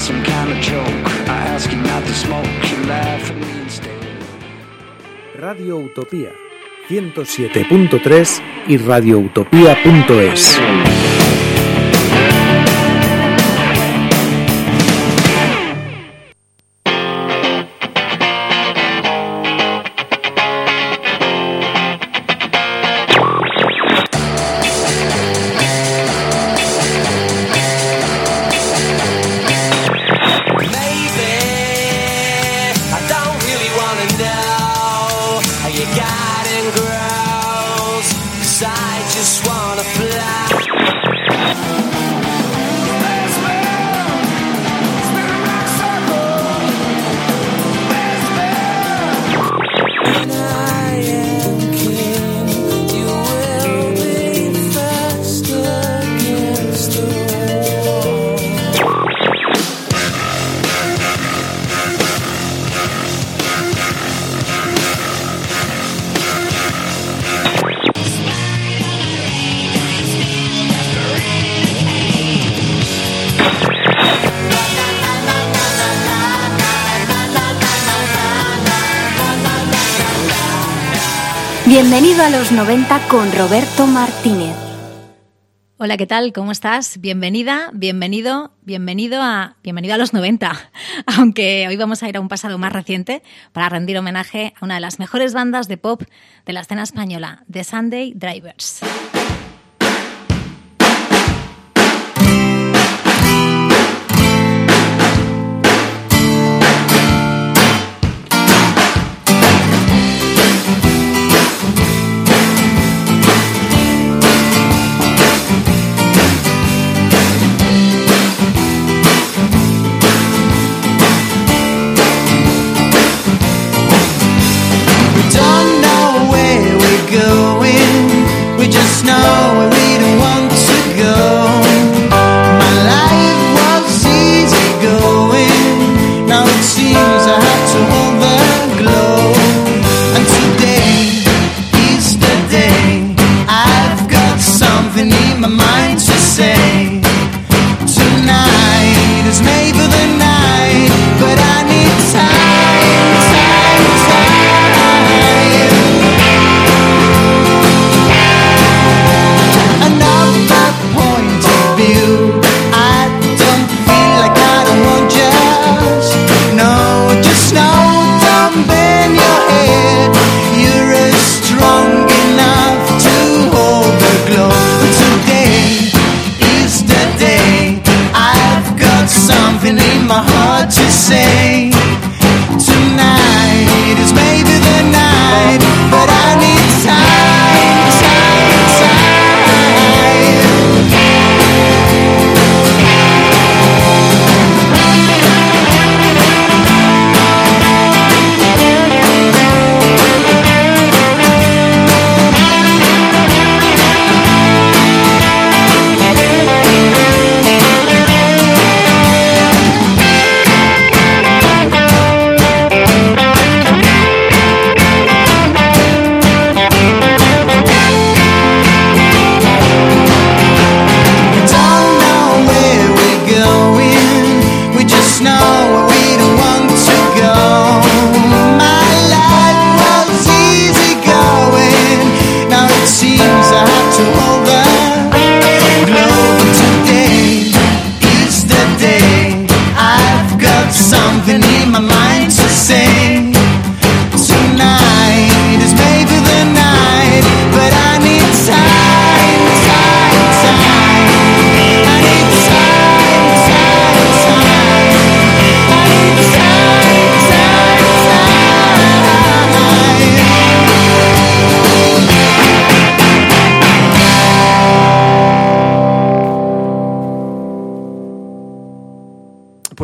some kind of joke. I ask you not to smoke, you laugh at me instead. Radio Utopía 107.3 y radioutopía.es. 90 con Roberto Martínez. Hola, ¿qué tal? ¿Cómo estás? Bienvenida, bienvenido, bienvenido a bienvenido a los 90. Aunque hoy vamos a ir a un pasado más reciente para rendir homenaje a una de las mejores bandas de pop de la escena española, The Sunday Drivers.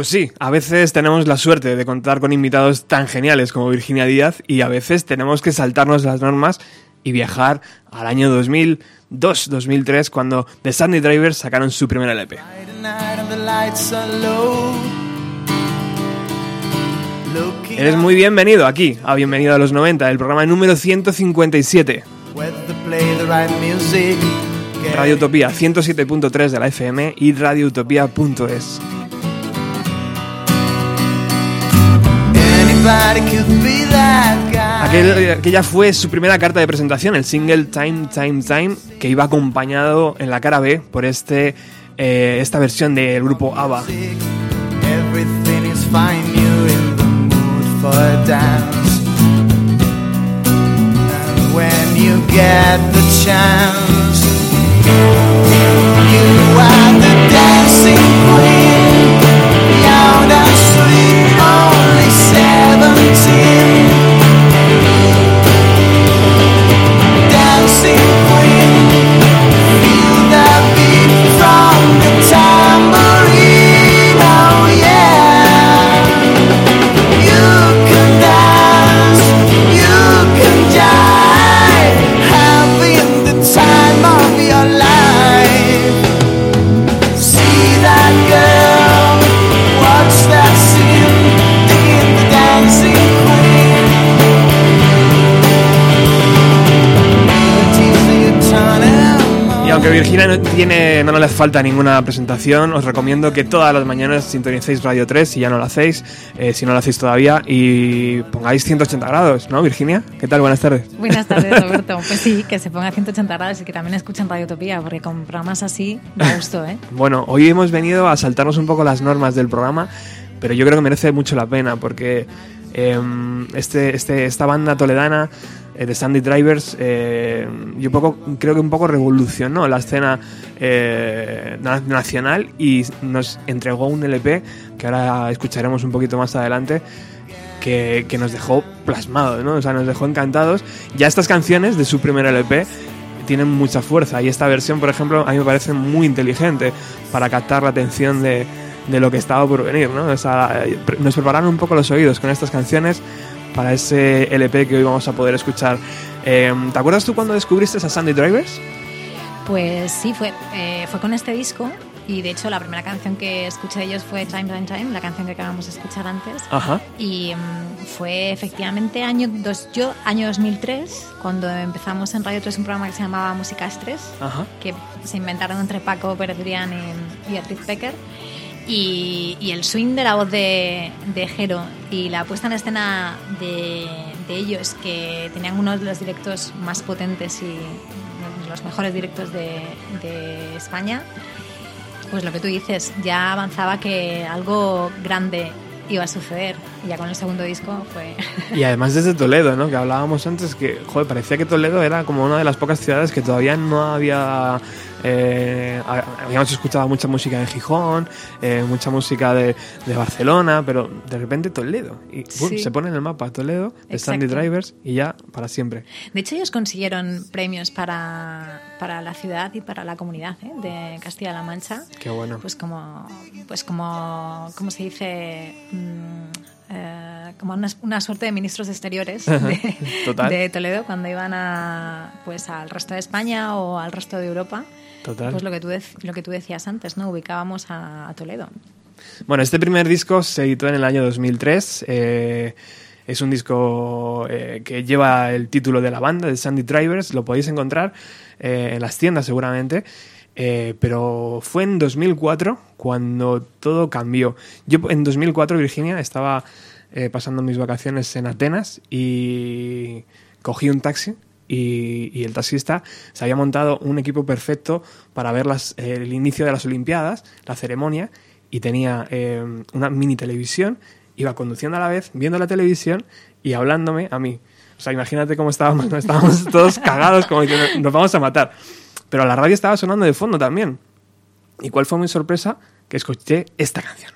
Pues sí, a veces tenemos la suerte de contar con invitados tan geniales como Virginia Díaz y a veces tenemos que saltarnos las normas y viajar al año 2002-2003 cuando The Sunday Drivers sacaron su primer LP. Eres muy bienvenido aquí, a Bienvenido a los 90, el programa número 157. where to play the right music. Radio Utopía 107.3 de la FM y radioutopía.es. Aquel- aquella fue su primera carta de presentación, el single Time, Time, Time, que iba acompañado en la cara B por este, eh, esta versión del grupo ABBA. You get the chance, you are the dancing queen. Seventeen. Dancing No, no le falta ninguna presentación, os recomiendo que todas las mañanas sintonicéis Radio 3 si ya no lo hacéis, eh, si no lo hacéis todavía, y pongáis 180 grados, ¿no, Virginia? ¿Qué tal? Buenas tardes. Buenas tardes, Roberto. Pues sí, que se ponga a 180 grados y que también escuchen Radio Utopía, porque con programas así da gusto, ¿eh? Bueno, hoy hemos venido a saltarnos un poco las normas del programa, pero yo creo que merece mucho la pena porque eh, este, este, esta banda toledana de Sandy Drivers, eh, yo poco, creo que un poco revolucionó la escena eh, na- nacional y nos entregó un LP que ahora escucharemos un poquito más adelante. Que, que nos dejó plasmados, ¿no? O sea, nos dejó encantados. Ya estas canciones de su primer LP tienen mucha fuerza y esta versión, por ejemplo, a mí me parece muy inteligente para captar la atención de, de lo que estaba por venir, ¿no? O sea, eh, nos prepararon un poco los oídos con estas canciones para ese LP que hoy vamos a poder escuchar. Eh, ¿Te acuerdas tú cuando descubriste a Sandy Drivers? Pues sí, fue, eh, fue con este disco y de hecho la primera canción que escuché de ellos fue Time, Time, Time, la canción que acabamos de escuchar antes. Ajá. Y mm, fue efectivamente año, dos, yo, año 2003, cuando empezamos en Radio 3 un programa que se llamaba Música Estrés, que se inventaron entre Paco Pérez Durián y, y Beatriz Becker. Y, el swing de la voz de, de Jero y la puesta en escena de, de ellos, que tenían uno de los directos más potentes y los mejores directos de, de España, pues lo que tú dices, ya avanzaba que algo grande iba a suceder. Y ya con el segundo disco fue... Y además desde Toledo, ¿no? Que hablábamos antes que, joder, parecía que Toledo era como una de las pocas ciudades que todavía no había... eh, ha- habíamos escuchado mucha música en Gijón, eh, mucha música de, de Barcelona, pero de repente Toledo. Y se pone en el mapa Toledo, de Sandy. Drivers, y ya para siempre. De hecho, ellos consiguieron premios para, para la ciudad y para la comunidad ¿eh? de Castilla-La Mancha. Qué bueno. Pues como, pues como, ¿cómo se dice? Mm, eh, como una, una suerte de ministros exteriores de, Total. de Toledo cuando iban a, pues al resto de España o al resto de Europa. Total. Pues lo que tú, lo que tú decías antes, ¿no? Ubicábamos a, a Toledo. Bueno, este primer disco se editó en el año 2003. eh, es un disco eh, que lleva el título de la banda, de Sandy Drivers. Lo podéis encontrar eh, en las tiendas seguramente. Eh, pero fue en 2004 cuando todo cambió. Yo en 2004, Virginia, estaba eh, pasando mis vacaciones en Atenas y cogí un taxi y, y el taxista se había montado un equipo perfecto para ver las- el inicio de las Olimpiadas, la ceremonia, y tenía eh, una mini televisión, iba conduciendo a la vez, viendo la televisión y hablándome a mí. O sea, imagínate cómo estábamos, estábamos todos cagados, como diciendo, nos vamos a matar. Pero la radio estaba sonando de fondo también. ¿Y cuál fue mi sorpresa? Que escuché esta canción.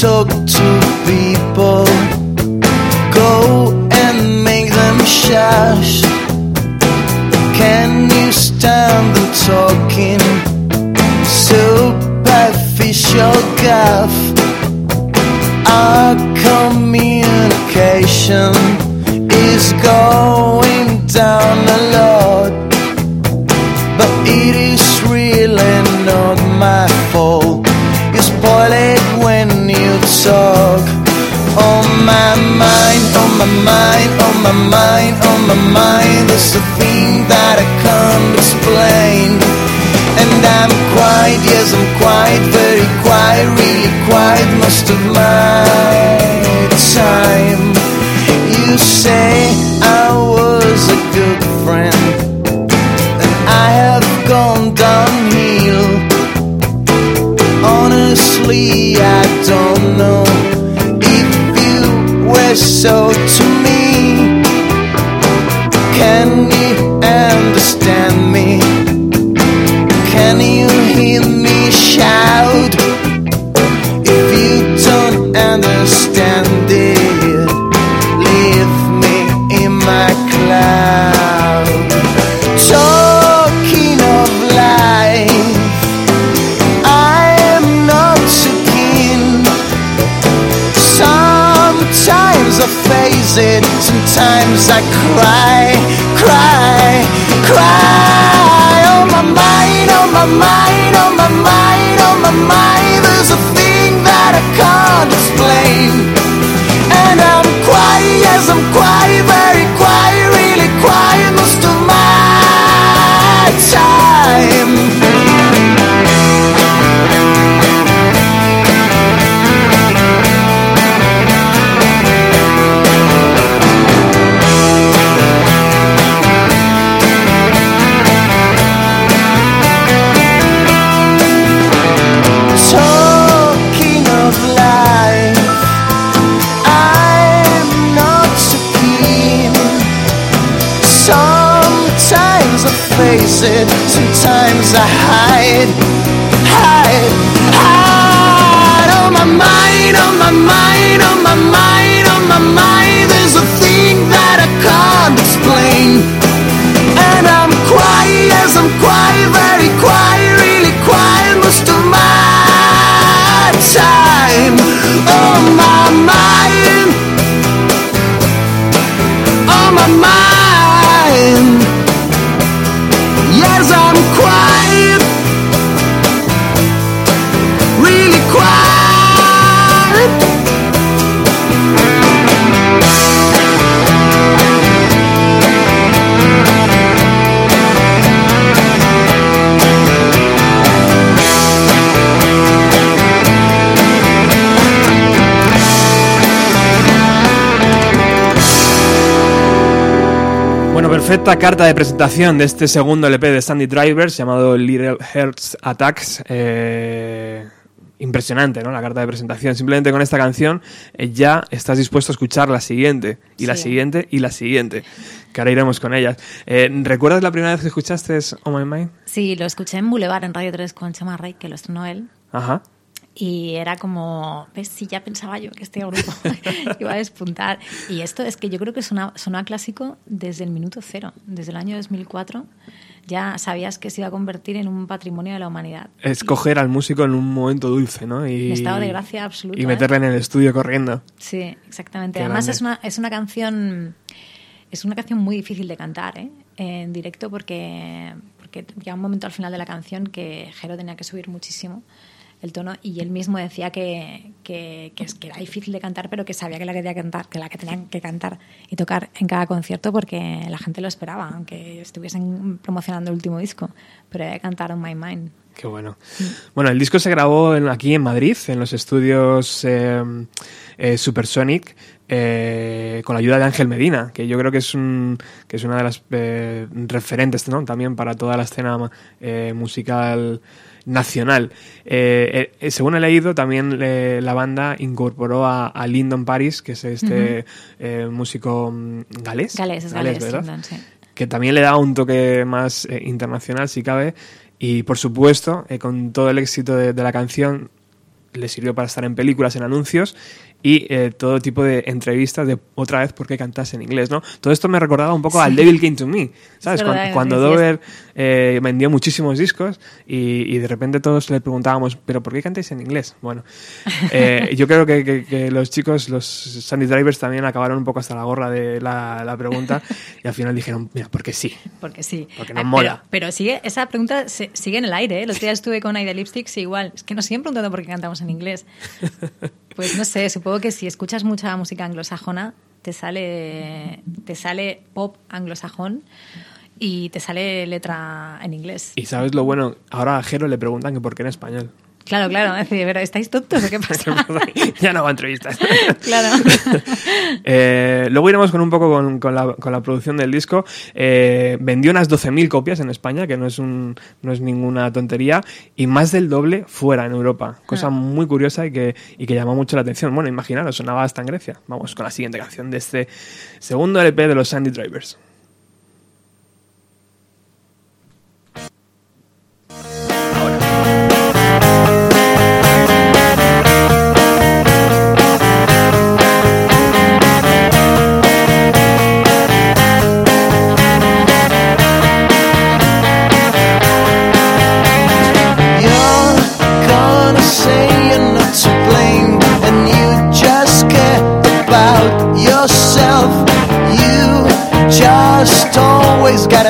talk to people. Go and make them shush. Can you stand the talking? Superficial guff. Our communication is gone. Mind, on my mind, on my mind. There's a thing that I can't explain. And I'm quiet, yes, I'm quiet, very quiet, really quiet most of my time. You say I was a good friend, and I have gone downhill. Honestly, I don't so to me. Can you understand me? Can you hear me shout? Perfecta carta de presentación de este segundo LP de Sandy Drivers llamado Little Hearts Attacks. Eh, impresionante, ¿no? La carta de presentación. Simplemente con esta canción eh, ya estás dispuesto a escuchar la siguiente, y la siguiente, y la siguiente. Que ahora iremos con ellas. Eh, ¿Recuerdas la primera vez que escuchaste Oh My Mind? Sí, lo escuché en Boulevard, en Radio 3, con Chema Rey, que lo estrenó él. Ajá. Y era como, ¿ves? Sí, ya pensaba yo que este grupo iba a despuntar. Y esto es que yo creo que sonó, sonó a clásico desde el minuto cero, desde el año 2004. Ya sabías que se iba a convertir en un patrimonio de la humanidad. Escoger al músico en un momento dulce, ¿no? Y, En estado de gracia absoluto, Y ¿eh? meterle en el estudio corriendo. Sí, exactamente. Qué Además es una, es una canción es una canción muy difícil de cantar ¿eh? en directo porque, porque llega un momento al final de la canción que Jero tenía que subir muchísimo el tono y él mismo decía que, que, que era difícil de cantar pero que sabía que la quería cantar, que la que tenían que cantar y tocar en cada concierto porque la gente lo esperaba, aunque estuviesen promocionando el último disco, pero había que cantar On My Mind. Qué bueno. Bueno, el disco se grabó en- aquí en Madrid, en los estudios eh, eh, Supersonic, eh, con la ayuda de Ángel Medina, que yo creo que es, un, que es una de las eh, referentes también para toda la escena eh, musical nacional. Eh, eh, según he leído, también eh, la banda incorporó a, a Lyndon Paris, que es este músico mm, galés. Gales, es. Lyndon, sí. que también le da un toque más internacional, si cabe. Y por supuesto, con todo el éxito de, de la canción, le sirvió para estar en películas, en anuncios. Y eh, todo tipo de entrevistas de otra vez por qué cantas en inglés, ¿no? Todo esto me recordaba un poco al Devil Came to Me, ¿sabes? Verdad, cuando decías. Dover eh, vendió muchísimos discos y, y de repente todos le preguntábamos, ¿pero por qué cantáis en inglés? Bueno, eh, yo creo que, que- que los chicos, los Sandy Drivers también acabaron un poco hasta la gorra de la, la pregunta y al final dijeron, mira, porque sí. Porque sí. Porque nos Ah, mola. Pero, pero sigue, esa pregunta se- sigue en el aire. ¿eh? Los días estuve con Aida Lipsticks y igual. Es que nos siguen preguntando por qué cantamos en inglés. Pues no sé, supongo que si escuchas mucha música anglosajona, te sale, te sale pop anglosajón y te sale letra en inglés. Y sabes lo bueno, ahora a Jero le preguntan que por qué en español. Claro, claro. Es decir, ¿pero ¿estáis tontos o qué pasa? ya no va a entrevistas. claro. Eh, luego iremos con un poco con, con la, con la producción del disco. Eh, vendió unas 12.000 copias en España, que no es, un, no es ninguna tontería, y más del doble fuera en Europa. Cosa Ah. muy curiosa y que, y que llamó mucho la atención. Bueno, imaginaros, sonaba hasta en Grecia. Vamos con la siguiente canción de este segundo LP de los Sandy Drivers. Always got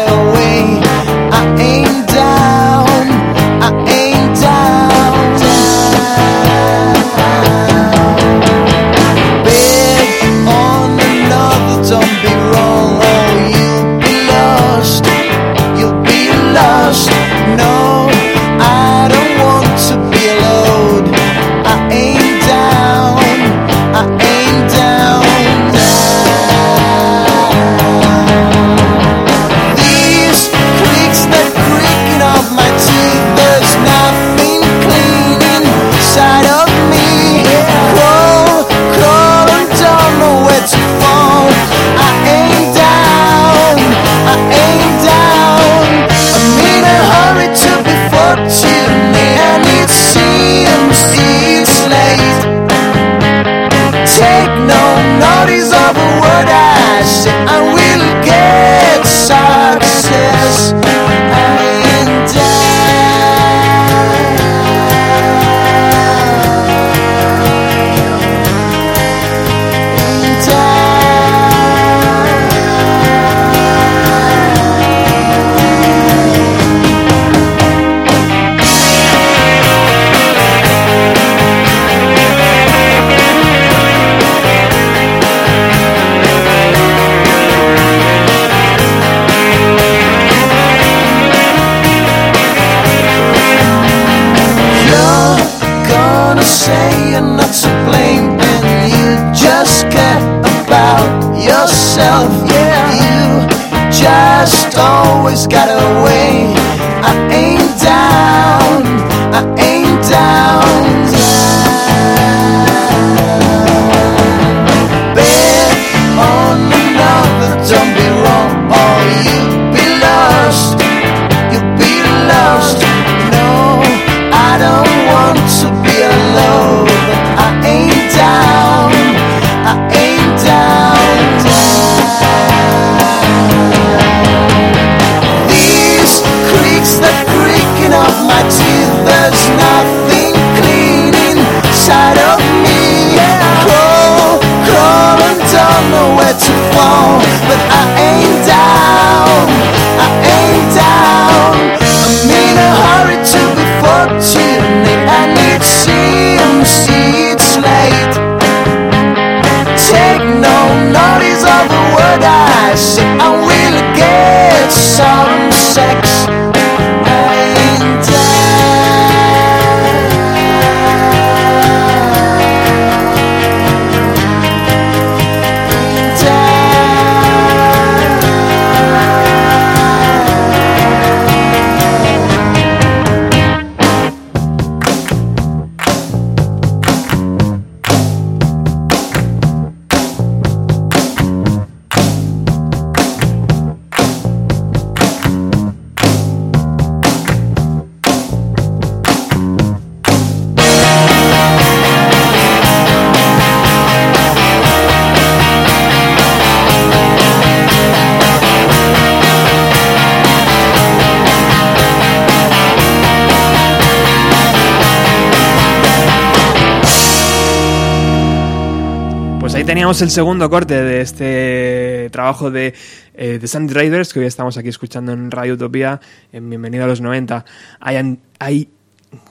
El segundo corte de este trabajo de eh, The Sandy Riders, que hoy estamos aquí escuchando en Radio Utopía, en Bienvenido a los 90. Hay, an- hay-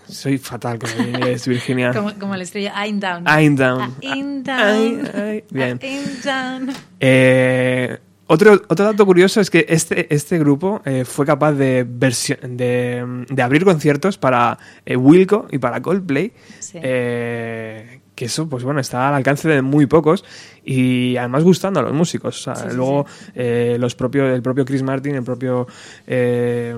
soy fatal con el inglés, Virginia. Como, como la estrella I'm Down. I'm down. I'm down. ay, bien. I'm down. Eh, otro, otro dato curioso es que este, este grupo eh, fue capaz de, versio- de, de abrir conciertos para eh, Wilco y para Coldplay. Sí. eh, que eso, pues bueno, está al alcance de muy pocos y además gustando a los músicos. O sea, Sí, sí, luego eh, los propios, el propio Chris Martin, el propio eh,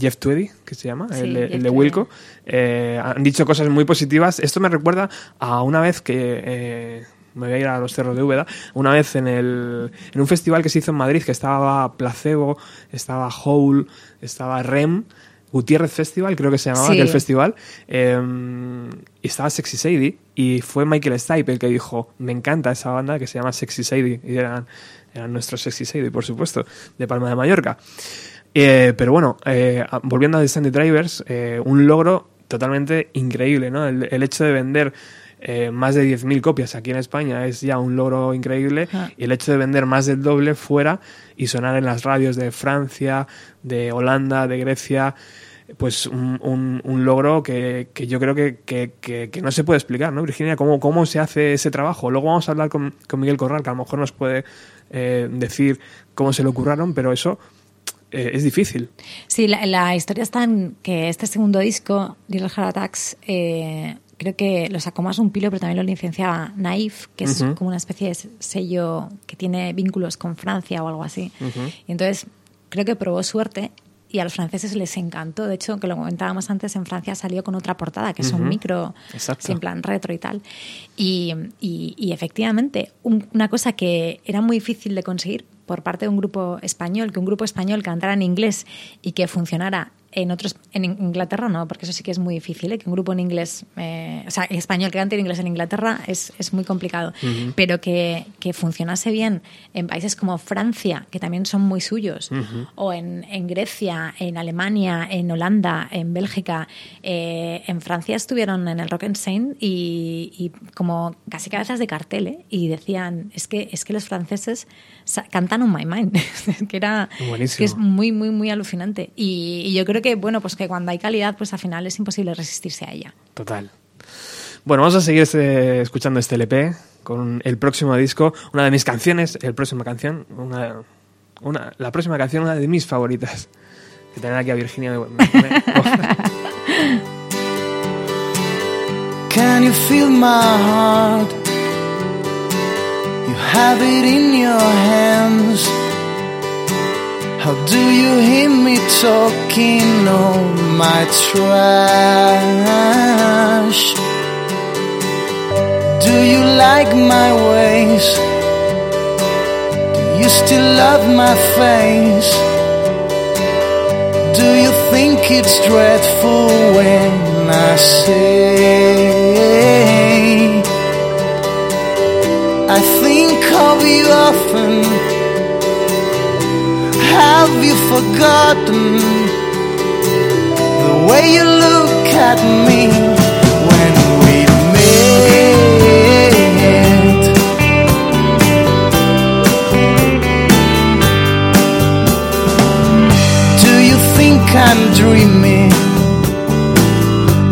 Jeff Tweedy, que se llama, el, de- el. Wilco, eh, han dicho cosas muy positivas. Esto me recuerda a una vez que me voy a ir a los cerros de Úbeda, una vez en, el, en un festival que se hizo en Madrid, que estaba Placebo, estaba Hole, estaba Rem, Gutiérrez Festival, creo que se llamaba Sí. aquel festival, eh, y estaba Sexy Sadie, y fue Michael Stipe el que dijo, me encanta esa banda que se llama Sexy Sadie, y eran, eran nuestros Sexy Sadie, por supuesto, de Palma de Mallorca. Eh, pero bueno, eh, volviendo a The Sandy Drivers, eh, un logro totalmente increíble, ¿no? El, el hecho de vender eh, más de 10.000 copias aquí en España es ya un logro increíble Ah. y el hecho de vender más del doble fuera y sonar en las radios de Francia, de Holanda, de Grecia, pues un, un- un logro que, que yo creo que, que- que- no se puede explicar, ¿no, Virginia? ¿Cómo, cómo se hace ese trabajo? Luego vamos a hablar con, con Miguel Corral, que a lo mejor nos puede eh, decir cómo se lo ocurraron, pero eso eh, es difícil. Sí, la, la historia está en que este segundo disco, Little Heart Attacks, eh, creo que lo sacó más un pilo, pero también lo licenciaba Naif, que es Ujú. como una especie de sello que tiene vínculos con Francia o algo así. Y entonces creo que probó suerte y a los franceses les encantó. De hecho, que lo comentábamos antes, en Francia salió con otra portada, que es un Ujú. micro, Exacto. sí, en plan retro y tal. Y, y- y efectivamente, un- una cosa que era muy difícil de conseguir por parte de un grupo español, que un grupo español cantara en inglés y que funcionara en otros en Inglaterra no, porque eso sí que es muy difícil, ¿eh? que un grupo en inglés, eh, o sea, en español que cante en inglés en Inglaterra es, es muy complicado, pero que, que funcionase bien en países como Francia, que también son muy suyos, o en, en Grecia, en Alemania, en Holanda, en Bélgica, eh, en Francia estuvieron en el Rock and Saint y, y como casi cabezas de cartel, ¿eh? y decían, es que, es que los franceses cantan On My Mind, que era Buenísimo. que es muy, muy, muy alucinante. Y, y yo creo que, bueno, pues que cuando hay calidad, pues al final es imposible resistirse a ella. Total. Bueno, vamos a seguir este- escuchando este LP con el próximo disco, una de mis canciones, el próxima canción, una, una, la próxima canción, una de mis favoritas. Que tener aquí a Virginia me- me- me- Can you feel my heart? You have it in your hands. How do you hear me talking? Oh, my trash. Do you like my ways? Do you still love my face? Do you think it's dreadful when I say I think of you often? Have you forgotten the way you look at me when we met? Do you think I'm dreaming?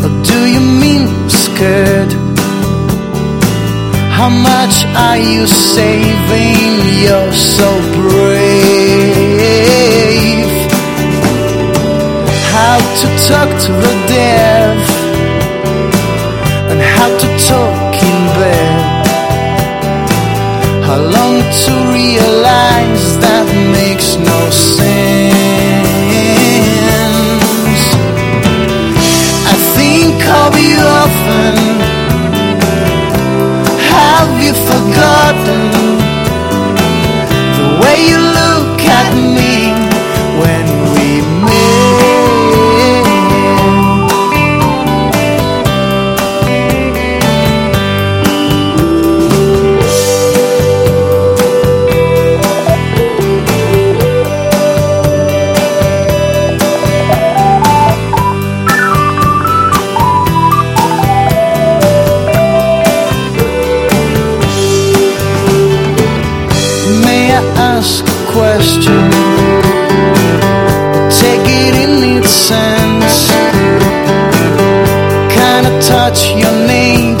Or do you mean scared? How much are you saving? You're so brave. To talk to the deaf and how to talk in bed. How long to realize that makes no sense. I think of you often. Have you forgotten ask a question. Take it in its sense. Kinda touch your name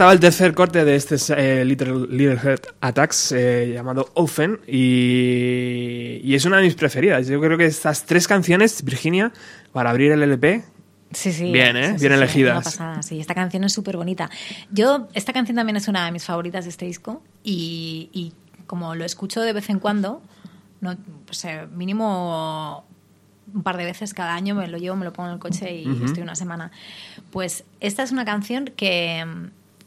estaba el tercer corte de este eh, Little, Little Heart Attacks eh, llamado Offen y, y es una de mis preferidas. Yo creo que estas tres canciones, Virginia, para abrir el LP, Sí, sí. Bien, ¿eh? Sí, sí, Bien sí, elegidas. una pasada, sí, esta canción es súper bonita. Yo, esta canción también es una de mis favoritas de este disco y, y como lo escucho de vez en cuando, no, pues, mínimo un par de veces cada año me lo llevo, me lo pongo en el coche y Ujú. estoy una semana. Pues esta es una canción que,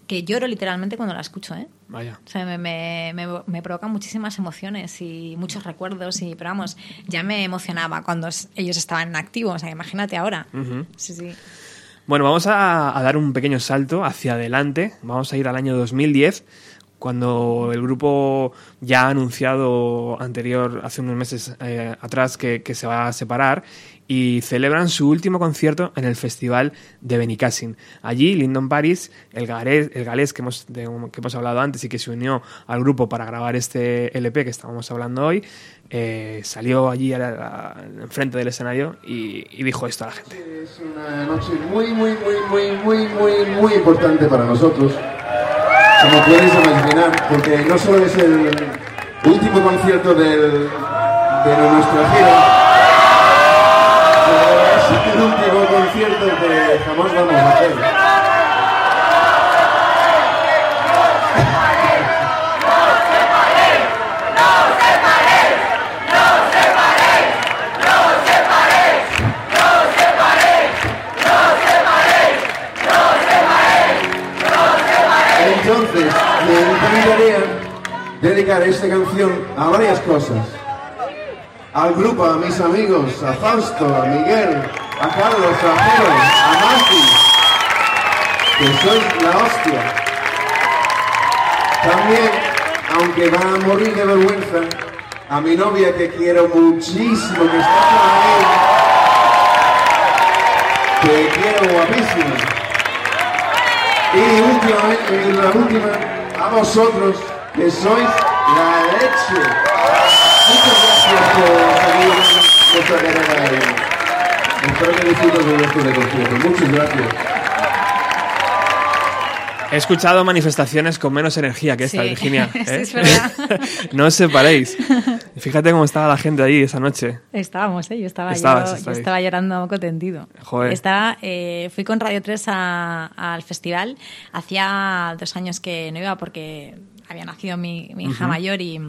que lloro literalmente cuando la escucho, ¿eh? vaya. O sea, me, me, me, me provoca muchísimas emociones y muchos recuerdos. Y, pero vamos, ya me emocionaba cuando ellos estaban en activo. O sea, imagínate ahora. Sí, sí. Bueno, vamos a, a dar un pequeño salto hacia adelante. Vamos a ir al año 2010, cuando el grupo ya ha anunciado anterior, hace unos meses eh, atrás, que, que se va a separar y celebran su último concierto en el festival de Benicassin. Allí, Lyndon Paris, el galés, el galés que, hemos, de- que hemos hablado antes y que se unió al grupo para grabar este LP que estábamos hablando hoy, eh, salió allí enfrente del escenario y, y dijo esto a la gente. Es una noche muy, muy, muy, muy, muy, muy, muy importante para nosotros. Como podéis imaginar, porque no solo es el último concierto del, de nuestra gira, último concierto que jamás vamos a hacer. Entonces, me encantaría dedicar esta canción a varias cosas. Al grupo, a mis amigos, a Fausto, a Miguel, a Carlos, a Jero, a Mati, que sois la hostia. También, aunque va a morir de vergüenza, a mi novia que quiero muchísimo, que está por ahí, que quiero guapísima. Y últimamente, y la última, a vosotros, que sois la leche. Muchas gracias por seguir nuestra carrera. Espero que disfruten de concierto. Muchas gracias. He escuchado manifestaciones con menos energía que esta, Sí. Virginia. Sí, ¿eh? es verdad. no os separéis. Fíjate cómo estaba la gente allí esa noche. Estábamos, ¿eh? Yo estaba, Estabas, yo, estaba llorando a moco tendido. Joder. Estaba, eh, fui con Radio 3 a- al festival. Hacía dos años que no iba porque había nacido mi, mi hija mayor y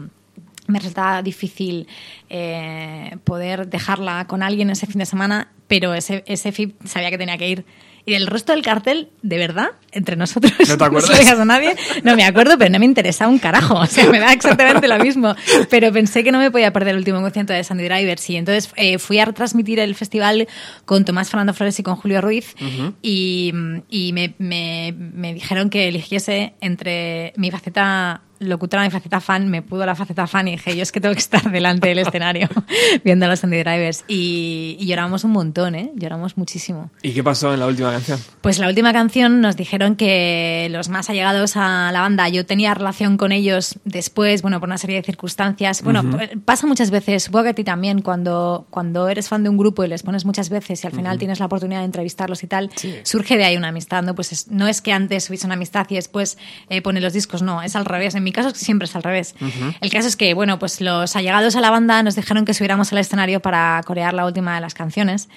me resultaba difícil eh, poder dejarla con alguien ese fin de semana, pero ese, ese FIP sabía que tenía que ir. Y del resto del cartel, de verdad, entre nosotros, ¿No te acuerdas? digas a nadie, no me acuerdo, pero no me interesa un carajo. O sea, me da exactamente lo mismo. Pero pensé que no me podía perder el último concierto de Sandy Drivers. Y entonces eh, fui a retransmitir el festival con Tomás Fernando Flores y con Julio Ruiz. Y, y me, me- me dijeron que eligiese entre mi faceta locutora mi faceta fan, me pudo la faceta fan y dije, yo es que tengo que estar delante del escenario viendo a los Sandy Drivers. Y, y lloramos un montón, ¿eh? Lloramos muchísimo. ¿Y qué pasó en la última canción? Pues la última canción nos dijeron que los más allegados a la banda, yo tenía relación con ellos después, bueno, por una serie de circunstancias. Bueno, p- pasa muchas veces, supongo que a ti también, cuando, cuando eres fan de un grupo y les pones muchas veces y al final tienes la oportunidad de entrevistarlos y tal, surge de ahí una amistad, ¿no? Pues es- no es que antes hubiese una amistad y después eh, pone los discos, no, es al revés. En mi caso siempre es al revés. El caso es que, bueno, pues los allegados a la banda nos dijeron que subiéramos al escenario para corear la última de las canciones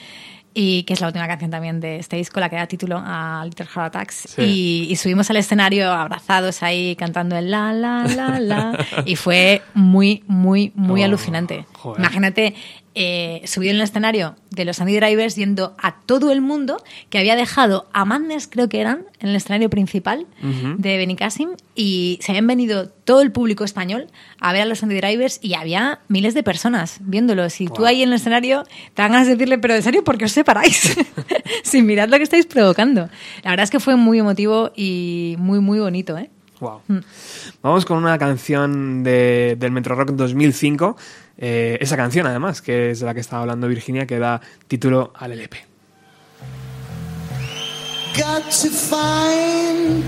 y que es la última canción también de este disco, la que da título a Little Heart Attacks. Sí. Y, y subimos al escenario abrazados ahí cantando el la, la, la, la. Y fue muy, muy, muy Oh, alucinante. joder. Imagínate eh, subió en el escenario de los Andy Drivers yendo a todo el mundo que había dejado a Madness, creo que eran, en el escenario principal de Benicassim y se habían venido todo el público español a ver a los Andy Drivers y había miles de personas viéndolos. Y tú ahí en el escenario te dan ganas de decirle, pero en serio, ¿por qué os separáis? Sin mirar lo que estáis provocando. La verdad es que fue muy emotivo y muy, muy bonito, ¿eh? Wow. Vamos con una canción de- del Metro Rock 2005. Eh, esa canción, además, que es de la que estaba hablando Virginia, que da título al LP. got to find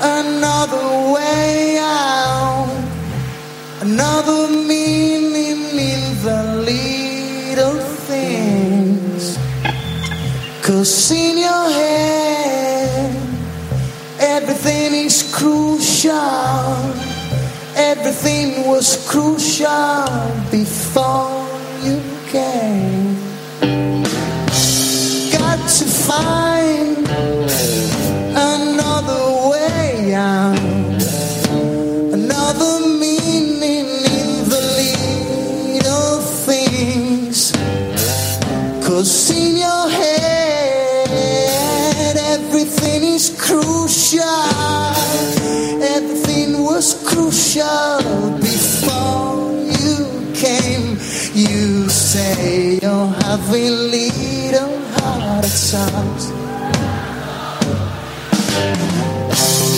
another way out, another meaning in the little things. Cause in your head, everything is crucial. Everything was crucial before you came got to find another way out, another meaning in the little things. Cause in your head, crucial before you came. You say oh, you're having little heart attacks.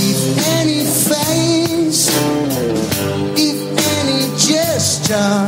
If any face, if any gesture,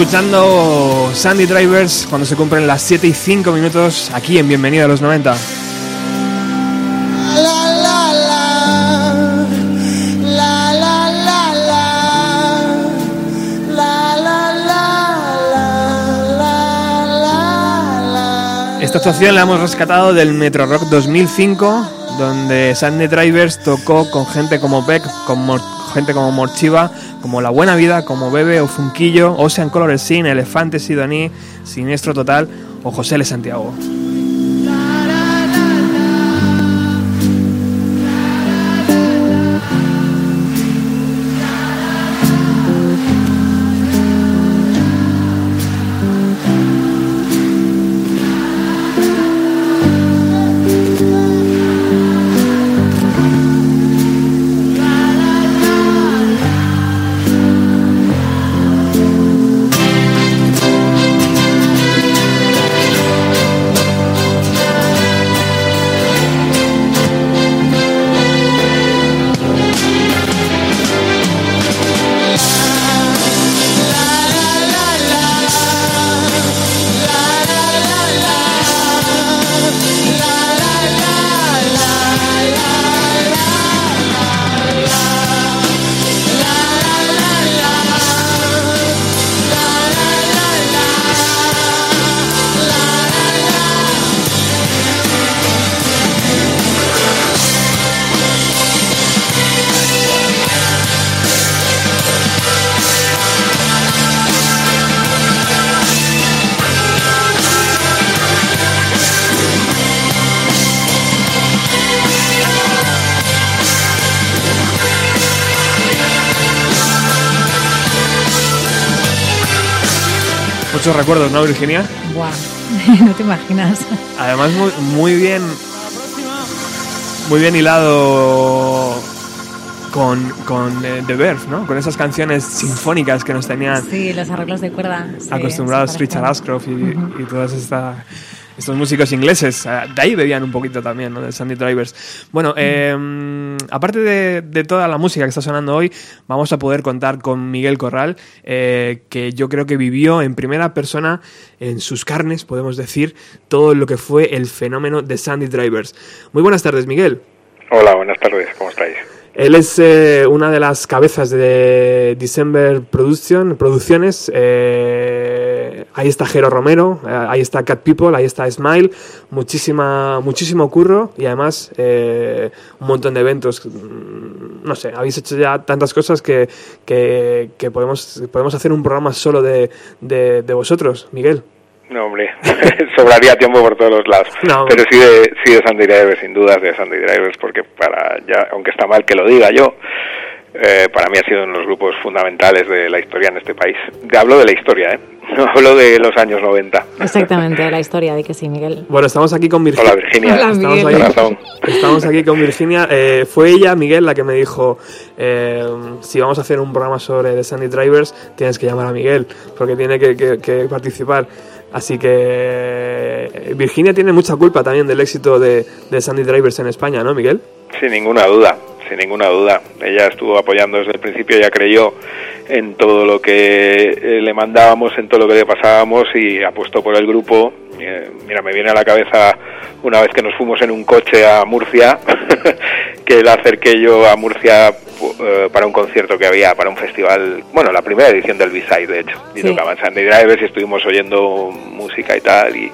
escuchando Sandy Drivers cuando se cumplen las 7 y 5 minutos aquí en Bienvenida a los 90. Esta actuación la hemos rescatado del Metro Rock 2005, donde Sandy Drivers tocó con gente como Beck, con gente como Morchiva, como La Buena Vida, como Bebe o Funquillo, Ocean Color Sin, Elefante Sidoní, Siniestro Total o José L. Santiago. Recuerdos, ¿no, Virginia? Buah, no te imaginas. Además, muy, muy bien. Muy bien hilado con, con eh, The Verve, ¿no? Con esas canciones sinfónicas que nos tenían Sí, los arreglos de cuerda. sí, acostumbrados Richard. Ashcroft y, y todos esta- estos músicos ingleses. Eh, De ahí bebían un poquito también, ¿no? De Sandy Drivers. Bueno, eh, aparte de, toda la música que está sonando hoy, vamos a poder contar con Miguel Corral, eh, que yo creo que vivió en primera persona, en sus carnes, podemos decir, todo lo que fue el fenómeno de Sandy Drivers. Muy buenas tardes, Miguel. Hola, buenas tardes, ¿cómo estáis? Él es eh, una de las cabezas de December Production, Producciones. eh, ahí está Jero Romero, eh, ahí está Cat People, ahí está Smile. Muchísima, muchísimo curro y además eh, un montón de eventos. Mm, No sé, habéis hecho ya tantas cosas que, que, podemos, podemos hacer un programa solo de, de vosotros, Miguel. No, hombre, sobraría tiempo por todos los lados. No. Pero sí de, sí de Sandy Drivers, sin dudas de Sandy Drivers, porque para ya, aunque está mal que lo diga yo, eh, para mí ha sido uno de los grupos fundamentales de la historia en este país. Hablo de la historia, ¿eh? No hablo de los años 90. Exactamente, la historia de que sí, Miguel. Bueno, estamos aquí con Virginia. Hola, Virginia. Hola, Estamos Miguel. aquí, estamos aquí con Virginia. Eh, fue ella, Miguel, la que me dijo, eh, si vamos a hacer un programa sobre The Sandy Drivers, tienes que llamar a Miguel, porque tiene que, que- que participar. Así que eh, Virginia tiene mucha culpa también del éxito de, de Sandy Drivers en España, ¿no, Miguel? Sin ninguna duda, sin ninguna duda. Ella estuvo apoyando desde el principio, ella creyó en todo lo que eh, le mandábamos, en todo lo que le pasábamos y apostó por el grupo. Eh, mira, me viene a la cabeza una vez que nos fuimos en un coche a Murcia, que le acerqué yo a Murcia eh, para un concierto que había, para un festival, bueno, la primera edición del B-Side, de hecho, y Sí. tocaban Sandy Drivers y estuvimos oyendo música y tal, y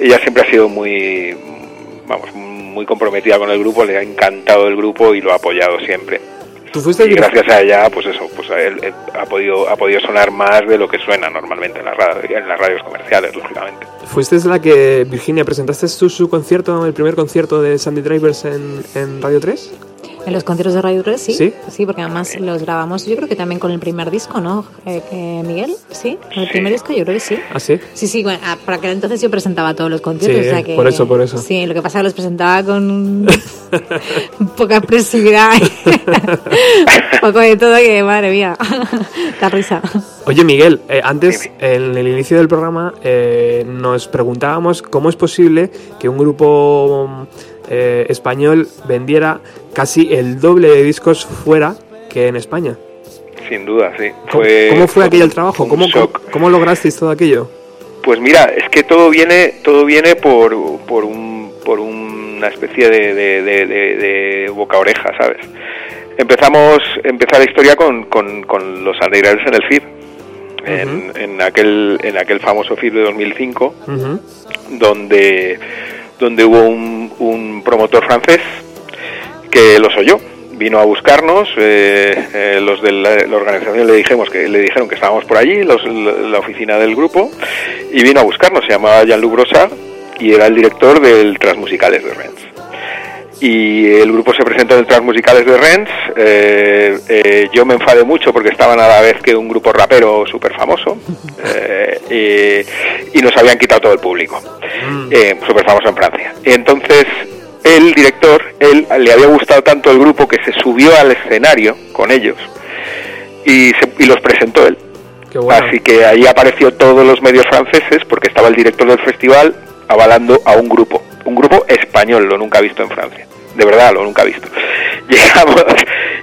ella siempre ha sido muy, vamos, muy comprometida con el grupo, le ha encantado el grupo y lo ha apoyado siempre. Tú fuiste el Y gracias a ella, pues eso, pues a él, eh, ha podido ha podido sonar más de lo que suena normalmente en las, ra- en las radios comerciales, lógicamente. fuiste la que, Virginia, presentaste tú su concierto, el primer concierto de Sandy Drivers en, en Radio 3? En los conciertos de Radio 3, sí. ¿Sí? porque además los grabamos, yo creo que también con el primer disco, ¿no? Eh, eh, Miguel, ¿sí? Con el primer disco yo creo que sí. ¿Ah, sí? Sí, sí, bueno, ah, para aquel entonces yo presentaba todos los conciertos. Sí, o sea que, por eso, por eso. Sí, lo que pasa es que los presentaba con poca expresividad. Un poco de todo que, madre mía, da risa. Oye, Miguel, eh, antes, en el inicio del programa, eh, nos preguntábamos cómo es posible que un grupo eh, español vendiera casi el doble de discos fuera que en España. Sin duda, sí. ¿Cómo Fue, cómo fue aquello el trabajo? ¿Cómo. ¿Cómo lograsteis todo aquello? Pues mira, es que todo viene todo viene por, por, un, por una especie de, de, de- de- de boca-oreja, ¿sabes? Empezamos, empezó la historia con, con, con los Undergrounds en el FIB, en, en, aquel, en aquel famoso FIB de 2005, Ujú. donde, donde hubo un, un promotor francés que los oyó vino a buscarnos eh, eh, los de la, la organización le dijimos que le dijeron que estábamos por allí los, la, la oficina del grupo y vino a buscarnos se llamaba Jean-Luc Brossard y era el director del Transmusicales de Rennes. Y el grupo se presentó en el Transmusicales de Rennes eh, eh, yo me enfadé mucho porque estaban a la vez que un grupo rapero súper famoso eh, y, y nos habían quitado todo el público eh, súper famoso en Francia. Entonces el director, él le había gustado tanto el grupo que se subió al escenario con ellos y, se- y los presentó él. Qué bueno. Así que ahí apareció todos los medios franceses porque estaba el director del festival avalando a un grupo, un grupo español, lo nunca visto en Francia. De verdad, lo nunca visto. Llegamos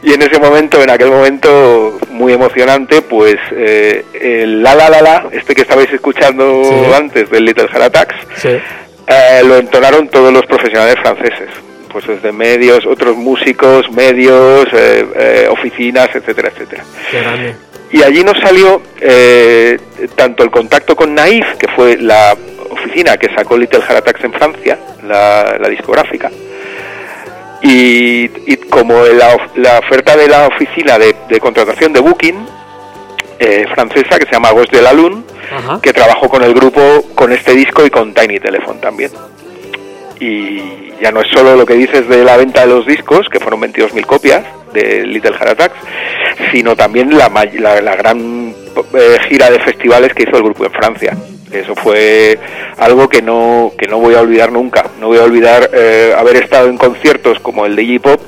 y en ese momento, en aquel momento muy emocionante, pues eh, el La La La La, este que estabais escuchando Sí. antes del Little Heart Attacks, Sí. Eh, lo entonaron todos los profesionales franceses, pues desde medios, otros músicos, medios, eh, eh, oficinas, etcétera, etcétera. Y allí nos salió eh, tanto el contacto con Naif, que fue la oficina que sacó Little Heart Attacks en Francia, la, la discográfica, y, y como la, la oferta de la oficina de, de contratación de Booking eh, francesa, que se llama Ghost de la Lune, Ajá. que trabajó con el grupo con este disco y con Tiny Telephone también. Y ya no es solo lo que dices de la venta de los discos, que fueron 22.000 copias de Little Heart Attacks, sino también la, la, la gran eh, gira de festivales que hizo el grupo en Francia. Eso fue algo que no, que no voy a olvidar nunca. No voy a olvidar eh, haber estado en conciertos como el de J-Pop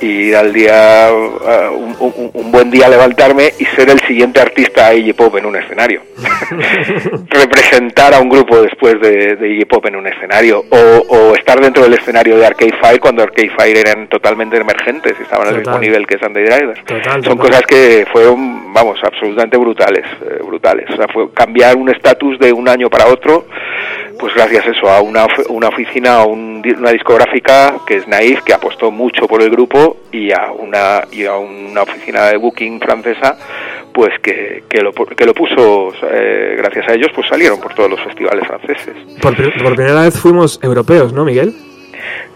y al día uh, un, un- un buen día levantarme y ser el siguiente artista a Iggy Pop en un escenario. Representar a un grupo después de, de Iggy Pop en un escenario o, o estar dentro del escenario de Arcade Fire cuando Arcade Fire eran totalmente emergentes y estaban al mismo nivel que Sunday Drivers Total, son total. cosas que fueron vamos absolutamente brutales eh, brutales. O sea fue cambiar un estatus de un año para otro pues gracias a eso a una, una oficina o un una discográfica que es Naif que apostó mucho por el grupo y a una y a una oficina de booking francesa pues que, que lo que lo puso eh, gracias a ellos pues salieron por todos los festivales franceses Por, pri- por primera vez fuimos europeos, ¿no, Miguel?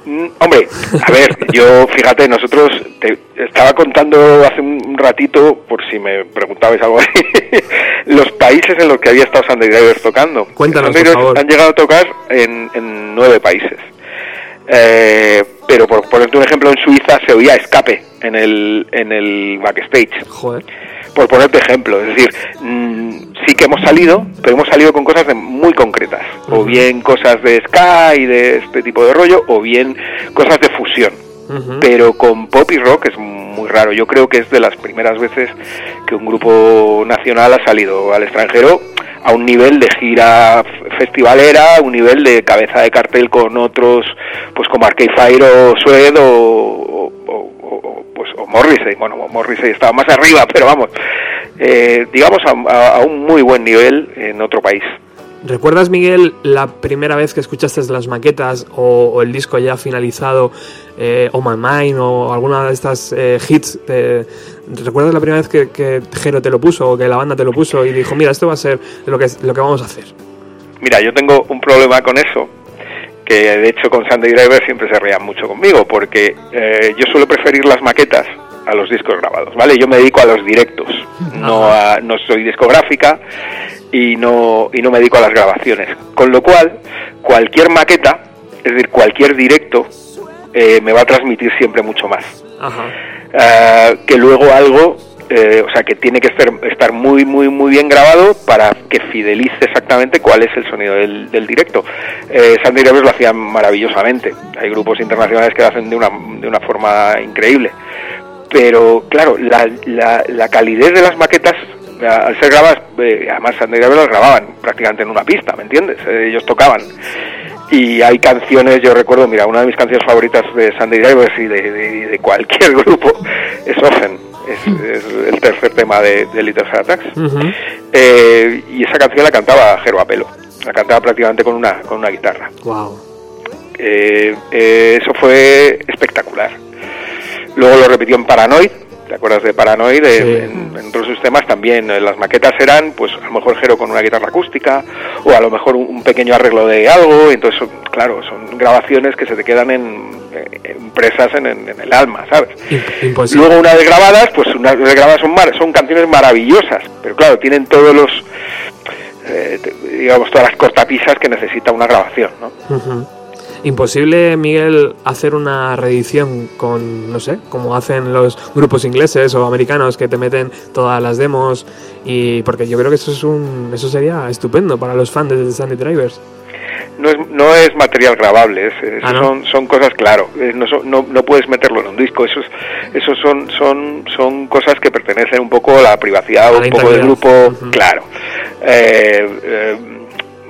Mm, Hombre, a ver, yo fíjate, nosotros te estaba contando hace un ratito, por si me preguntabais algo así, los países en los que había estado Sunday Drivers tocando. Cuéntanos, por favor. Han llegado a tocar en, en nueve países. Eh, pero por ponerte un ejemplo, en Suiza se oía escape en el, en el backstage Joder. por ponerte ejemplo. Es decir, mm, sí que hemos salido, pero hemos salido con cosas de- muy concretas. O bien cosas de ska y de este tipo de rollo, o bien cosas de fusión. Pero con pop y rock es muy raro. Yo creo que es de las primeras veces que un grupo nacional ha salido al extranjero a un nivel de gira festivalera, a un nivel de cabeza de cartel con otros, pues como Arcade Fire o Sued o, pues o Morrissey, bueno, Morrissey estaba más arriba, pero vamos, eh, digamos a un muy buen nivel en otro país. ¿Recuerdas, Miguel, la primera vez que escuchaste las maquetas o, o el disco ya finalizado, eh, Oh My Mind o alguna de estas eh, hits? de- ¿Recuerdas la primera vez que, que Jero te lo puso o que la banda te lo puso y dijo, mira, esto va a ser lo que, lo que vamos a hacer? Mira, yo tengo un problema con eso, que de hecho con Sandy Driver siempre se reían mucho conmigo, porque eh, yo suelo preferir las maquetas a los discos grabados, ¿vale? Yo me dedico a los directos, no, a- no soy discográfica y no, y no me dedico a las grabaciones. Con lo cual, cualquier maqueta, es decir, cualquier directo, eh, me va a transmitir siempre mucho más. Ajá. Eh, que luego algo, eh, o sea, que tiene que estar, estar muy, muy, muy bien grabado para que fidelice exactamente cuál es el sonido del, del directo. Eh, Sandy Rivers lo hacía maravillosamente. Hay grupos internacionales que lo hacen de una, de una forma increíble. Pero, claro, la, la, la calidez de las maquetas, al ser grabadas, eh, además Sandy Rivers las grababan prácticamente en una pista, ¿me entiendes? Eh, ellos tocaban y hay canciones, yo recuerdo, mira, una de mis canciones favoritas de Sandy Drivers y de, de- de cualquier grupo es Often, es, es el tercer tema de, de Little Heart Attacks. Eh, y esa canción la cantaba Jero Apelo, la cantaba prácticamente con una, con una guitarra. Wow. Eh, eh, eso fue espectacular. Luego lo repitió en Paranoid, ¿te acuerdas de Paranoid? Eh, Sí. En, en otros sistemas también eh, las maquetas eran, pues a lo mejor Jero con una guitarra acústica, o a lo mejor un, un pequeño arreglo de algo, entonces, son- claro, son grabaciones que se te quedan en, eh, impresas en, en- en el alma, ¿sabes? Imp- imposible. Luego una vez grabadas, pues una vez grabadas son, mar- son canciones maravillosas, pero claro, tienen todos los, eh, digamos, todas las cortapisas que necesita una grabación, ¿no? Ujú. Imposible, Miguel, hacer una reedición con, no sé, como hacen los grupos ingleses o americanos que te meten todas las demos y porque yo creo que eso es un, eso sería estupendo para los fans de Sandy Drivers. No es, no es material grabable, es- es- Ah, ¿no? son, son cosas, claro, eh, no, son- no, no puedes meterlo en un disco, eso, es- eso son, son, son cosas que pertenecen un poco a la privacidad, A un poco del grupo, claro. Eh, eh,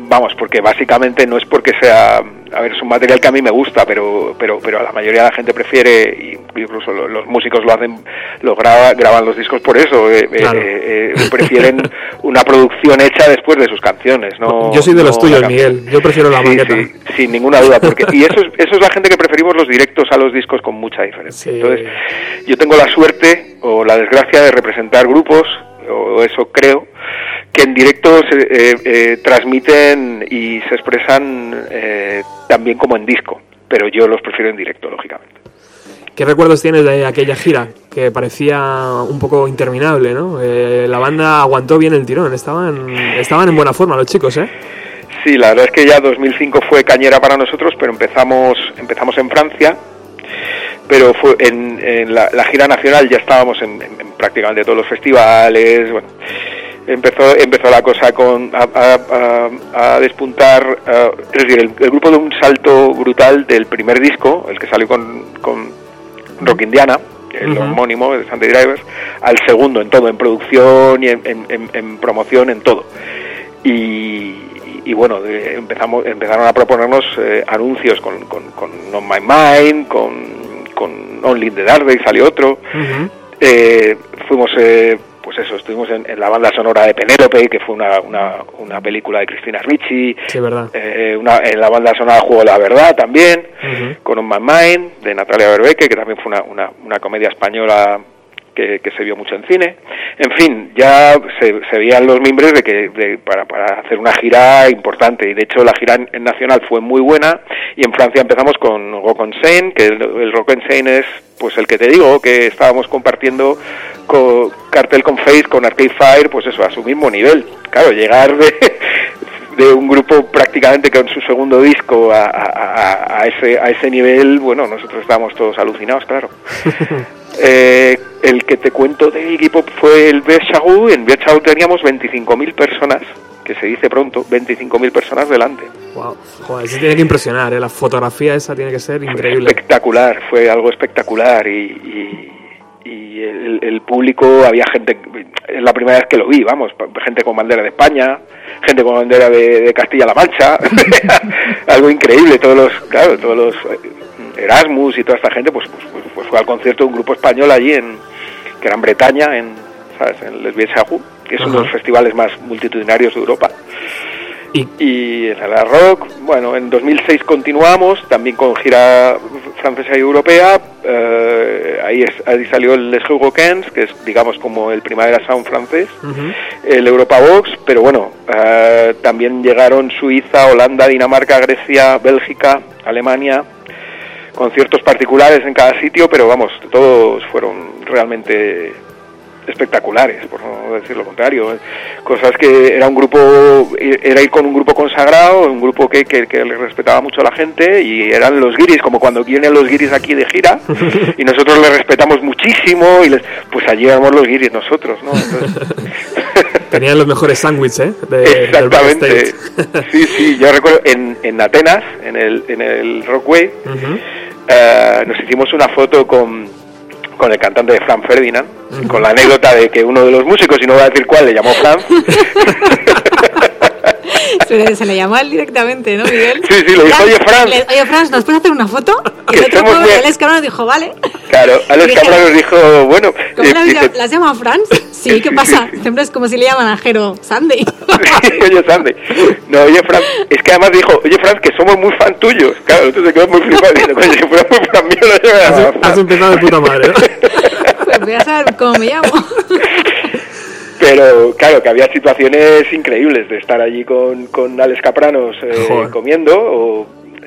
vamos, porque básicamente no es porque sea, a ver, es un material que a mí me gusta, pero, pero, pero a la mayoría de la gente prefiere, incluso lo- los músicos lo hacen, lo graba, graban los discos por eso, eh, eh, Claro. eh, eh, prefieren una producción hecha después de sus canciones, ¿no? yo soy de los no tuyos. Miguel. Yo prefiero la Sí, maqueta. sí, sin ninguna duda, porque y eso es, eso es la gente que preferimos los directos a los discos con mucha diferencia. Sí. Entonces, yo tengo la suerte o la desgracia de representar grupos, o eso creo, que en directo se eh, eh, transmiten y se expresan eh, también como en disco, pero yo los prefiero en directo, lógicamente. ¿Qué recuerdos tienes de aquella gira que parecía un poco interminable, no? Eh, la banda aguantó bien el tirón, estaban, estaban en buena forma los chicos, ¿eh? Sí, la verdad es que ya 2005 fue cañera para nosotros, pero empezamos empezamos en Francia, pero fue en, en la, la gira nacional ya estábamos en, en- en prácticamente todos los festivales, bueno, empezó empezó la cosa con a, a- a- a despuntar, eh, es decir, el, el grupo de un salto brutal del primer disco, el que salió con, con Rock Indiana, el homónimo de Sandy Drivers, al segundo en todo, en producción y en, en- en- en promoción, en todo. Y, y bueno de- empezamos empezaron a proponernos eh, anuncios con, con, con On My Mind con, con Only in the Dark Days salió otro. Eh, fuimos eh, pues eso estuvimos en, en la banda sonora de Penélope que fue una, una, una película de Cristina Ricci Sí, verdad. eh, una, en la banda sonora Juego de la Verdad también con On My Mind de Natalia Berbeque que también fue una, una, una comedia española que, se vio mucho en cine. En fin, ya se, veían los mimbres de que de- para, hacer una gira importante y de hecho la gira en nacional fue muy buena y en Francia empezamos con Rock on Seine, que el, el Rock on Seine es pues el que te digo que estábamos compartiendo con Cartel con Face, con Arcade Fire, pues eso, a su mismo nivel. Claro, llegar de, de un grupo prácticamente con su segundo disco a, a- a- ese, a ese nivel, bueno, nosotros estábamos todos alucinados, claro. Eh, el que te cuento de Iggy Pop fue el Berchagou, en Berchagou teníamos 25.000 personas, que se dice pronto, 25.000 personas delante. Wow. Joder, sí tiene que impresionar, ¿eh? La fotografía esa tiene que ser increíble. Espectacular, fue algo espectacular y, y- y el, el público, había gente, es la primera vez que lo vi, vamos, gente con bandera de España, gente con bandera de, de Castilla-La Mancha, algo increíble, todos los, claro, todos los, eh, Erasmus y toda esta gente, pues, pues, pues- pues fue al concierto de un grupo español allí en Gran Bretaña, en, ¿sabes? en Les que es uno de los festivales más multitudinarios de Europa. Y, Y en la rock, bueno, en 2006 continuamos, también con gira francesa y europea. eh, ahí, es- ahí salió el Les Hurricanes, que es, digamos, como el Primavera Sound francés, el Europa Box, pero bueno, eh, también llegaron Suiza, Holanda, Dinamarca, Grecia, Bélgica, Alemania, conciertos particulares en cada sitio, pero vamos, todos fueron realmente espectaculares, por no decir lo contrario. Cosas que era un grupo, era ir con un grupo consagrado, un grupo que, que, que le respetaba mucho a la gente y eran los guiris, como cuando vienen los guiris aquí de gira y nosotros les respetamos muchísimo y les, pues allí éramos los guiris nosotros, ¿no? Entonces- tenían los mejores sándwiches, ¿eh? De- Exactamente. Sí, sí, yo recuerdo en, en Atenas, en el, en el Rockway, Ujú. eh, nos hicimos una foto con, con el cantante de Fran Ferdinand, con la anécdota de que uno de los músicos, y no voy a decir cuál, le llamó Fran. Se, se le llamó a él directamente, ¿no, Miguel? Sí, sí, le dijo, "Oye, Fran". le- Oye, Fran, ¿nos puedes hacer una foto? Y el otro estamos pobre. Alex Cabrón, dijo, vale. claro, Alex Capra nos dijo, bueno, ¿Cómo eh, dice, llam- la has llamado a Franz? Sí, ¿qué pasa? Siempre es como si le llaman a Jero Sandy. oye, Sandy. No, oye, Fran, es que además dijo, oye, Fran, que somos muy fan tuyos. Claro, entonces se quedó muy flipado diciendo, coño, si fuera muy fan mío, no llamaba has empezado de puta madre, ¿no? Pues voy a saber cómo me llamo. Pero claro, que había situaciones increíbles de estar allí con, con Alex Capranos eh, comiendo o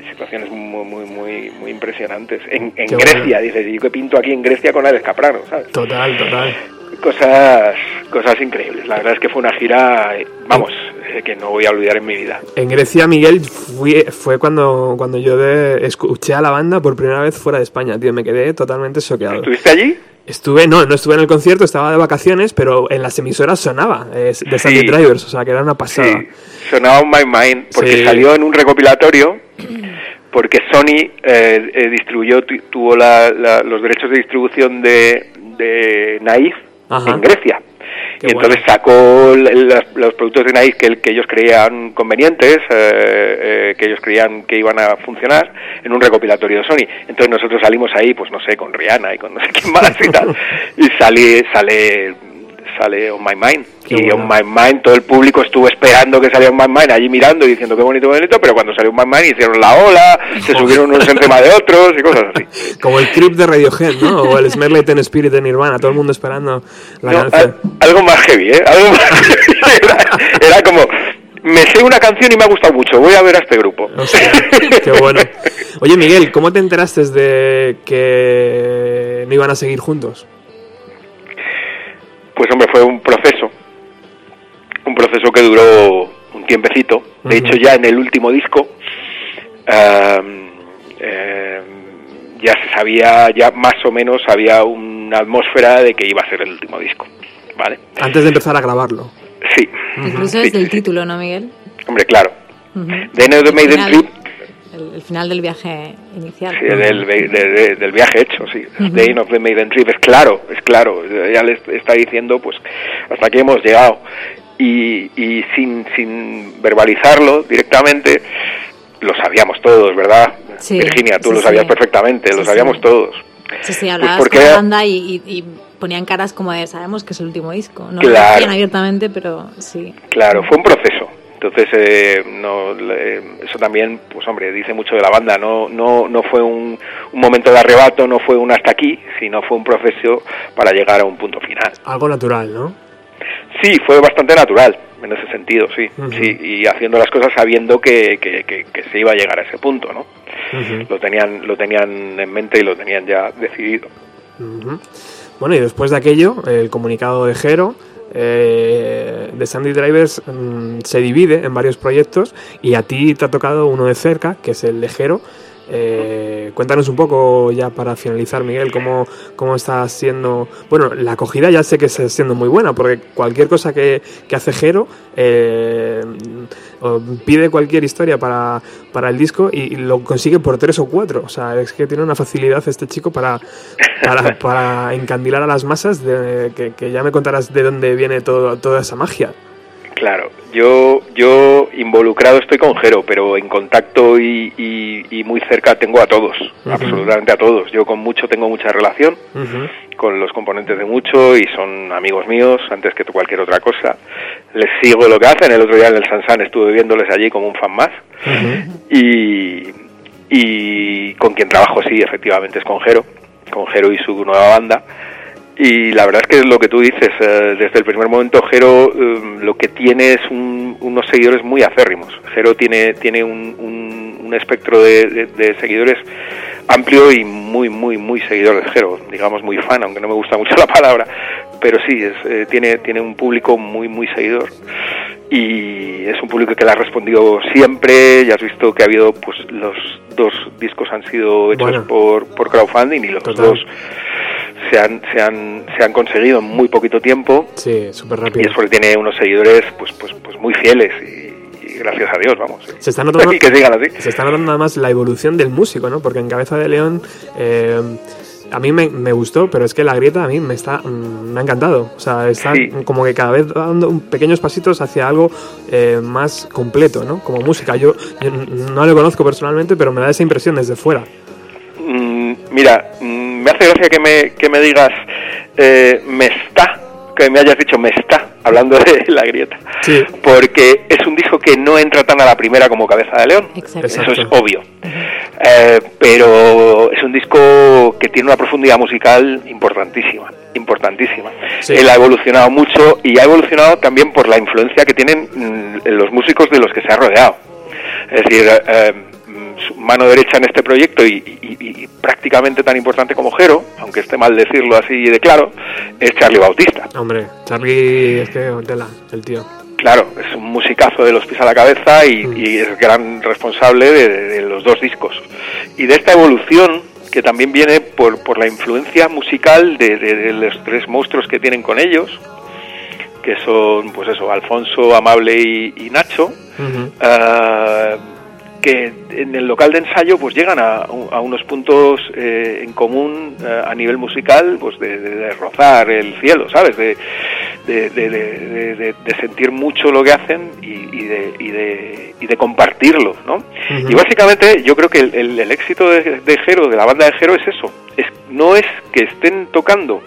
situaciones muy muy muy muy impresionantes. En, Grecia, bueno. dices, ¿y qué pinto aquí en Grecia con Alex Capranos? ¿sabes? Total, total. Cosas, cosas increíbles. La verdad es que fue una gira, vamos, eh, que no voy a olvidar en mi vida. En Grecia, Miguel, fui- fue cuando, cuando yo de- escuché a la banda por primera vez fuera de España, tío. Me quedé totalmente choqueado. ¿Estuviste allí? Estuve, no, no estuve en el concierto, estaba de vacaciones, pero en las emisoras sonaba eh, de Sandy Sí. Drivers, o sea que era una pasada. Sí, sonaba On My Mind porque Sí. salió en un recopilatorio porque Sony eh, eh, distribuyó tu- tuvo la- la- los derechos de distribución de, de Naif Ajá. en Grecia Qué y entonces bueno. sacó l- las- los productos de Naif que, que ellos creían convenientes eh, eh, que ellos creían que iban a funcionar en un recopilatorio de Sony entonces nosotros salimos ahí pues no sé con Rihanna y con no sé quién más y tal y sale sale sale On My Mind Qué y bueno. On My Mind, todo el público estuvo esperando que saliera On My Mind, allí mirando y diciendo qué bonito, qué bonito, pero cuando salió On My Mind hicieron la ola, se subieron unos encima de otros y cosas así. Como el creep de Radiohead, ¿no? O el Smell Like Spirit de Nirvana, todo el mundo esperando la No, canción. al- algo más heavy, ¿eh? Algo más heavy. Era, era como, me sé una canción y me ha gustado mucho, voy a ver a este grupo. Hostia, qué bueno. Oye, Miguel, ¿cómo te enteraste de que no iban a seguir juntos? Pues hombre, fue un proceso, un proceso que duró un tiempecito. De hecho, ya en el último disco em, ya se sabía, ya más o menos había una atmósfera de que iba a ser el último disco, ¿vale? Antes de empezar a grabarlo. Sí, Incluso Sí, desde el sí. título, ¿no, Miguel? hombre, claro. Ujú. The El Maiden Trip, El, el final del viaje inicial. sí, del, de- de- del viaje hecho, sí. The End of the Maiden Trip, es claro, es claro. Ya les está diciendo, pues, hasta aquí hemos llegado. Y, y sin, sin verbalizarlo directamente, lo sabíamos todos, ¿verdad? Sí, Virginia, tú sí, lo sabías sí. perfectamente, lo sabíamos todos. Sí, sí, hablabas Pues porque- con la banda y, y- y ponían caras como de sabemos que es el último disco. No lo Claro. decían abiertamente, pero sí. Claro, fue un proceso. Entonces, eh, no, le- eso también, pues hombre, dice mucho de la banda. No, no, no fue un, un momento de arrebato, no fue un hasta aquí, sino fue un proceso para llegar a un punto final. Algo natural, ¿no? Sí, fue bastante natural en ese sentido, sí. Sí y haciendo las cosas sabiendo que, que, que- que se iba a llegar a ese punto, ¿no? Lo tenían, lo tenían en mente y lo tenían ya decidido. Bueno, y después de aquello, el comunicado de Jero eh, de Sandy Drivers mm, se divide en varios proyectos y a ti te ha tocado uno de cerca, que es el de Jero. Eh, cuéntanos un poco ya para finalizar, Miguel, cómo, cómo está siendo... Bueno, la acogida ya sé que está siendo muy buena, porque cualquier cosa que, que hace Jero eh, pide cualquier historia para, para el disco y, y lo consigue por tres o cuatro. O sea, es que tiene una facilidad este chico para, para, para encandilar a las masas, de, que, que ya me contarás de dónde viene todo, toda esa magia. Claro, yo, yo involucrado estoy con Jero, pero en contacto y, y- y muy cerca tengo a todos, absolutamente a todos. Yo con mucho tengo mucha relación, con los componentes de mucho y son amigos míos antes que cualquier otra cosa. Les sigo lo que hacen, el otro día en el Sansan estuve viéndoles allí como un fan más y, y con quien trabajo sí, efectivamente es con Jero, con Jero y su nueva banda. Y la verdad es que es lo que tú dices, eh, desde el primer momento Jero eh, lo que tiene es un- unos seguidores muy acérrimos. Jero tiene, tiene un, un- un espectro de, de- de seguidores amplio y muy, muy, muy seguidor de Jero, digamos muy fan, aunque no me gusta mucho la palabra, pero sí, es, eh, tiene, tiene un público muy, muy seguidor y es un público que le ha respondido siempre, ya has visto que ha habido, pues los dos discos han sido hechos Bueno. por, por crowdfunding y los Total. dos se han, se han, se han conseguido en muy poquito tiempo Sí, súper y rápido. es porque tiene unos seguidores pues, pues, pues muy fieles y, y gracias a Dios, vamos. Se está notando, Y que sigan así. se está notando además la evolución del músico, ¿no? Porque en Cabeza de León eh, a mí me, me gustó, pero es que la grieta a mí me está mm, me ha encantado. O sea, está Sí. como que cada vez dando pequeños pasitos hacia algo eh, más completo, ¿no? Como música. Yo, yo no lo conozco personalmente, pero me da esa impresión desde fuera. Mm, mira, mm, me hace gracia que me, que me digas eh, me está, que me hayas dicho me está, hablando de la grieta. Sí. Porque es un disco que no entra tan a la primera como Cabeza de León. Exacto. Eso es obvio. Eh, pero es un disco que tiene una profundidad musical importantísima, importantísima. Sí. Él ha evolucionado mucho y ha evolucionado también por la influencia que tienen mm, los músicos de los que se ha rodeado. Es decir, eh, mano derecha en este proyecto y, y- y- prácticamente tan importante como Jero, aunque esté mal decirlo así de claro, es Charlie Bautista. Hombre, Charlie es que tela, el tío. Claro, es un musicazo de los pies a la cabeza y, y es gran responsable de, de los dos discos. Y de esta evolución, que también viene por, por la influencia musical de, de- de los tres monstruos que tienen con ellos, que son, pues eso, Alfonso, Amable y, y Nacho, ah, que en el local de ensayo pues llegan a, a unos puntos eh, en común eh, a nivel musical pues de, de- de rozar el cielo sabes de, de, de- de- de- de- de sentir mucho lo que hacen y, y de, y, de, y de compartirlo ¿no? Y básicamente yo creo que el, el- el éxito de, de Jero de la banda de Jero es eso. Es, no es que estén tocando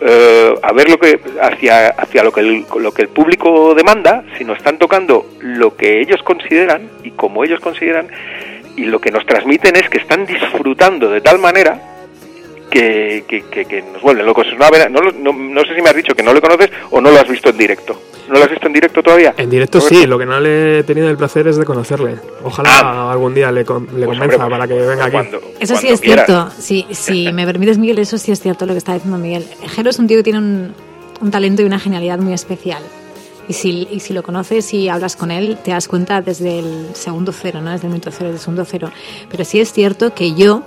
eh, a ver lo que hacia hacia lo que el, lo que el público demanda, sino están tocando lo que ellos consideran y como ellos consideran y lo que nos transmiten es que están disfrutando de tal manera que, que, que- que nos vuelven locos. Es una no, lo- no, no sé si me has dicho que no le conoces o no lo has visto en directo. ¿No lo has visto en directo todavía? En directo sí, lo que no le he tenido el placer es de conocerle. Ojalá Ah. algún día le, con- le Pues, convenza hombre, para que venga aquí. cuando- Eso sí es quieras. cierto. Sí, si me permites, Miguel, eso sí es cierto lo que está diciendo Miguel. Jero es un tío que tiene un, un talento y una genialidad muy especial. Y si, y si lo conoces y hablas con él, te das cuenta desde el segundo cero, no desde el minuto cero, desde el segundo cero. Pero sí es cierto que yo,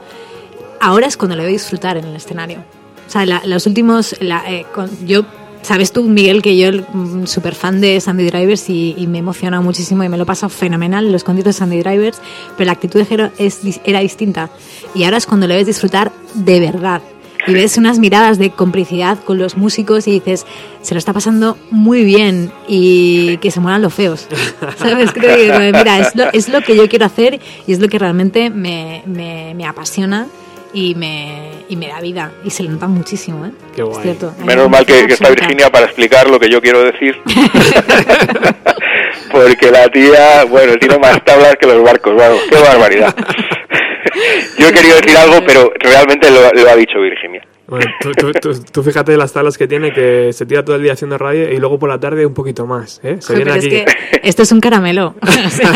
ahora es cuando le veo disfrutar en el escenario. O sea, la- los últimos, la- eh, con- yo, sabes tú, Miguel, que yo mm, súper fan de Sandy Drivers y, y me emociona muchísimo y me lo paso fenomenal en los conciertos de Sandy Drivers, pero la actitud de Jero es, era distinta. Y ahora es cuando le ves disfrutar de verdad. Y ves unas miradas de complicidad con los músicos y dices, se lo está pasando muy bien y que se mueran los feos. ¿Sabes? Creo que, mira, es lo, es lo que yo quiero hacer y es lo que realmente me, me, me apasiona y me, y me da vida. Y se lo nota muchísimo, ¿eh? Qué guay. Es cierto. Menos mal que, que está. Virginia para explicar lo que yo quiero decir. Porque la tía, bueno, tiene más tablas que los barcos, vamos, qué barbaridad. Yo he querido decir algo, pero realmente lo, lo ha dicho Virginia. Bueno, tú, tú- tú- tú fíjate las tablas que tiene, que se tira todo el día haciendo radio y luego por la tarde un poquito más. ¿eh? Se Joder, viene pero es aquí. que esto es un caramelo. O sea,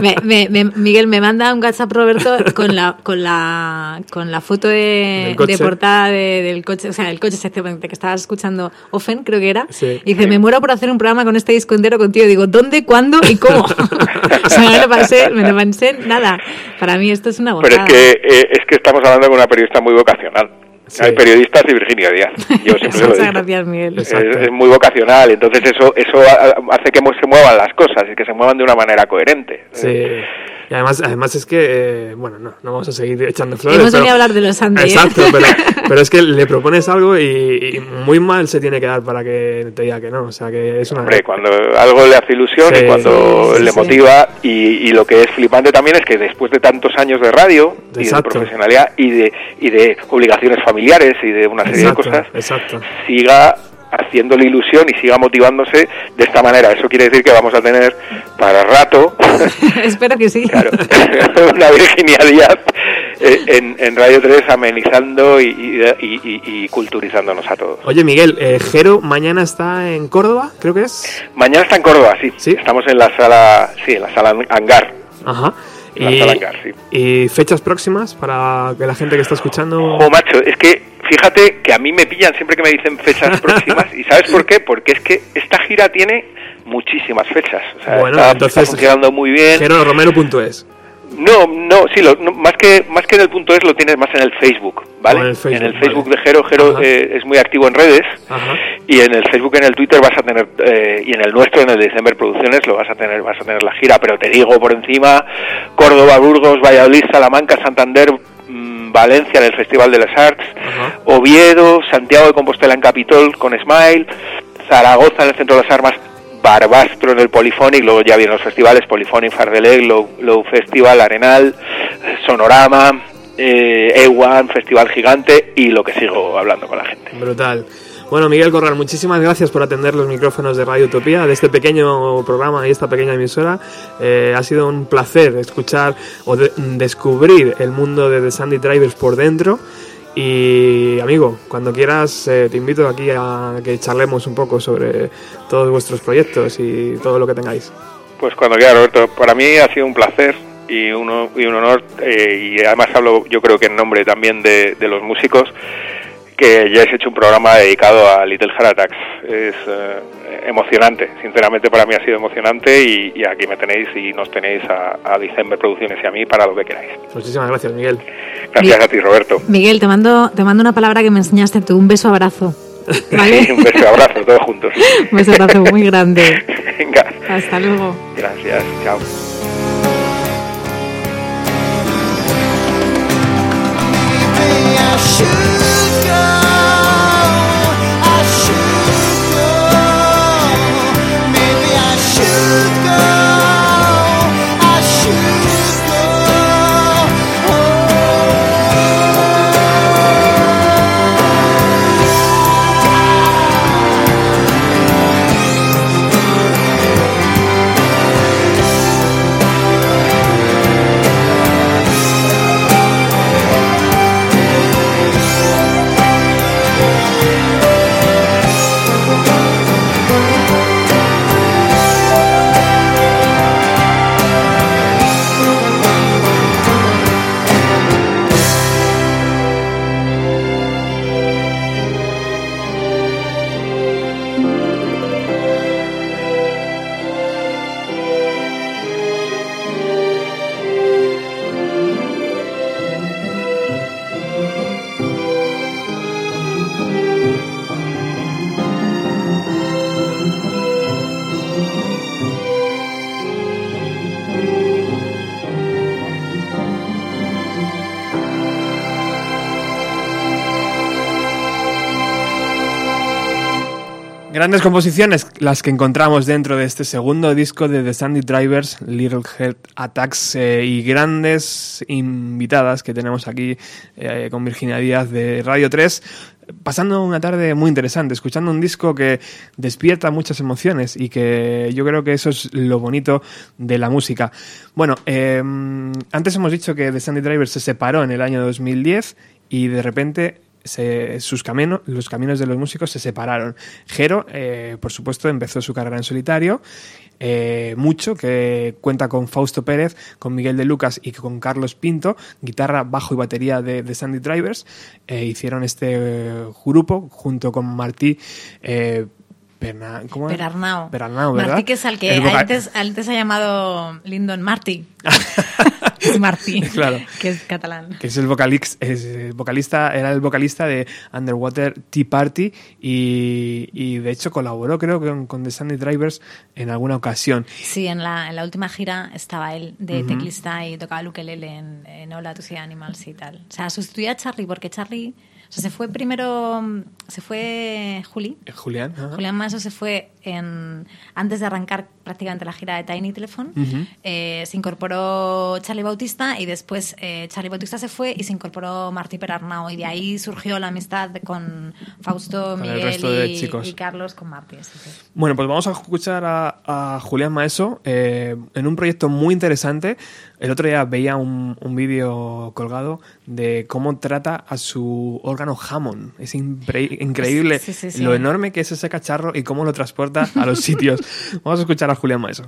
me- me- me- Miguel me manda un WhatsApp Roberto con la con la con la foto de, portada de- del coche, o sea, el coche exactamente que estabas escuchando Offen, creo que era. Sí. Y dice, "Me muero por hacer un programa con este disco entero contigo." Digo, ¿dónde, cuándo y cómo? o sea, me lo pensé, me lo pensé nada. Para mí esto es una Pero gozada. es que, eh, es que estamos hablando con una periodista muy vocacional. Sí. Hay periodistas y Virginia Díaz. Yo siempre se lo Muchas digo. gracias, Miguel. Es, es muy vocacional, entonces eso eso ha- hace que se muevan las cosas y que se muevan de una manera coherente. Sí. Y además, además es que, eh, bueno, no, no vamos a seguir echando flores. Hemos venido a hablar de los Sandy. ¿eh? Exacto, pero, pero es que le propones algo y, y muy mal se tiene que dar para que te diga que no. O sea, que es una. Hombre, cuando algo le hace ilusión Sí, y cuando sí, sí, le sí. motiva y, y lo que es flipante también es que después de tantos años de radio y Exacto. de profesionalidad y de, y de obligaciones familiares y de una serie Exacto, de cosas, exacto. siga haciéndole ilusión y siga motivándose de esta manera. Eso quiere decir que vamos a tener para rato Espero que sí. Claro, una Virginia Díaz eh, en, en Radio 3 amenizando y, y- y- y- y culturizándonos a todos. Oye, Miguel, eh, Jero mañana está en Córdoba, creo que es. Mañana está en Córdoba, sí. ¿Sí? Estamos en la sala, sí, en la sala hangar. Ajá. Y, sí. y fechas próximas para que la gente que está escuchando. Oh, macho, es que fíjate que a mí me pillan siempre que me dicen fechas próximas. ¿Y sabes por qué? Porque es que esta gira tiene muchísimas fechas. O sea, Bueno, está, entonces, está funcionando muy bien. No, no, sí, lo- no, más que más que en el punto es lo tienes más en el Facebook, ¿vale? En el Facebook, en el Facebook vale. de Jero, Jero eh, es muy activo en redes Ajá. y en el Facebook, en el Twitter vas a tener eh, y en el nuestro, en el de December Producciones, lo vas a tener, vas a tener la gira, pero te digo por encima, Córdoba, Burgos, Valladolid, Salamanca, Santander, mm, Valencia en el Festival de las Arts, Ajá. Oviedo, Santiago de Compostela en Capitol con Smile, Zaragoza en el Centro de las Armas, Barbastro en el Polifonic, luego ya vienen los festivales Polifonic, Fardeleg, Low, Low Festival, Arenal, Sonorama, eh, E1, Festival Gigante y lo que sigo hablando con la gente. Brutal. Bueno, Miguel Corral, muchísimas gracias por atender los micrófonos de Radio Utopía, de este pequeño programa y esta pequeña emisora. Eh, ha sido un placer escuchar o de- descubrir el mundo de The Sandy Drivers por dentro. Y amigo, cuando quieras eh, te invito aquí a que charlemos un poco sobre todos vuestros proyectos y todo lo que tengáis. Pues cuando quiera, Roberto. Para mí ha sido un placer y un, y un honor, eh, y además hablo yo creo que en nombre también de los músicos, que ya he hecho un programa dedicado a Little Heart Attacks. Es eh, emocionante, sinceramente para mí ha sido emocionante y, y aquí me tenéis y nos tenéis a, a December Producciones y a mí para lo que queráis. Muchísimas gracias, Miguel. Gracias a ti, Roberto. Miguel, te mando, te mando una palabra que me enseñaste tú, un beso abrazo. ¿Vale? un beso, abrazo, todos juntos. un beso abrazo muy grande. Venga, Hasta luego. gracias, chao. Should Grandes composiciones las que encontramos dentro de este segundo disco de The Sandy Drivers, Little Head Attacks, eh, y grandes invitadas que tenemos aquí eh, con Virginia Díaz de Radio 3, pasando una tarde muy interesante, escuchando un disco que despierta muchas emociones y que yo creo que eso es lo bonito de la música. Bueno, eh, antes hemos dicho que The Sandy Drivers se separó en el año 2010 y de repente se- sus caminos, los caminos de los músicos se separaron. Jero, eh, por supuesto, empezó su carrera en solitario, eh, mucho, que cuenta con Fausto Pérez, con Miguel de Lucas y con Carlos Pinto, guitarra, bajo y batería de, de Sandy Drivers. Eh, hicieron este grupo junto con Martí. Eh, Perna- ¿cómo? Perarnau. Perarnau, ¿verdad? Martí, que es al que antes, antes ha llamado Lyndon Martí. Martí, Claro. que es catalán. que es el es el vocalista, era el vocalista de Underwater Tea Party y, y de hecho colaboró creo que con, con The Sunday Drivers en alguna ocasión. Sí, en la, en la última gira estaba él de teclista y tocaba el ukelele en, en Hola, tus Animals y tal. O sea, sustituía a Charlie porque Charlie... Sea, se fue primero... Se fue Juli. Julián, ajá. Julián Maso se fue en, antes de arrancar prácticamente la gira de Tiny Telephone. eh, se incorporó Charlie Bautista y después eh, Charlie Bautista se fue y se incorporó Martí Perarnau. Y de ahí surgió la amistad con Fausto, Miguel y, Carlos con Martí. que- Bueno, pues vamos a escuchar a, a Julián Maeso eh, en un proyecto muy interesante. El otro día veía un, un vídeo colgado de cómo trata a su órgano Hammond. Es increíble Sí, sí, sí. lo enorme que es ese cacharro y cómo lo transporta a los sitios. Vamos a escuchar a Julián Maeso.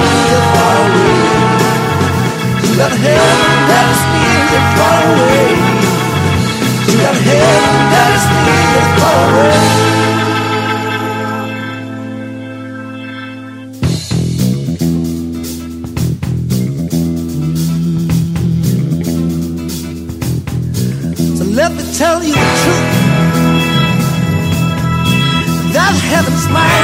Is far away. Heaven that is far away. Heaven that is far away. So let me tell you the truth. That heaven's mine,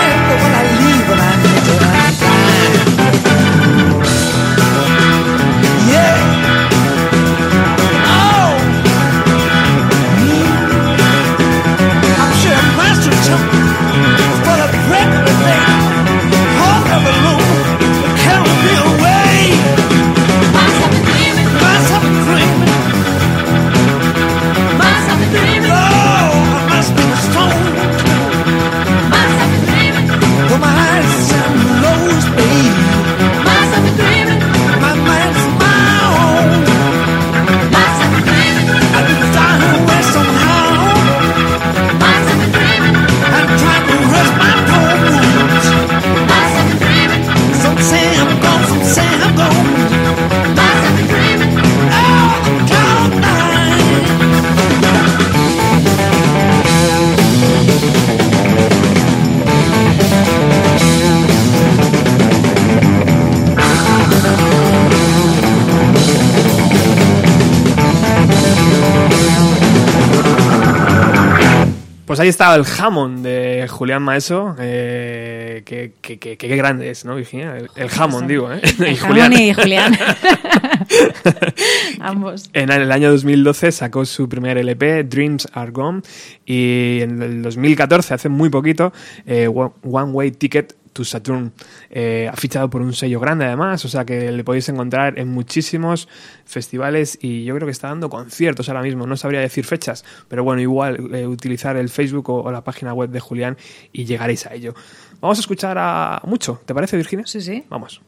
Pues ahí estaba el Hammond de Julián Maeso, eh, que, que- que- que- qué grande es, ¿no, Virginia? El, el Hammond, digo, ¿eh? Y Jamón y Julián. Ambos. En el año 2012 sacó su primer LP, Dreams Are Gone, y en el 2014, hace muy poquito, eh, One Way Ticket to Saturn. Eh, ha fichado por un sello grande además, o sea que le podéis encontrar en muchísimos festivales y yo creo que está dando conciertos ahora mismo, no sabría decir fechas, pero bueno, igual eh, utilizar el Facebook o, o la página web de Julián y llegaréis a ello. Vamos a escuchar a mucho, ¿te parece Virginia? Sí, sí. Vamos.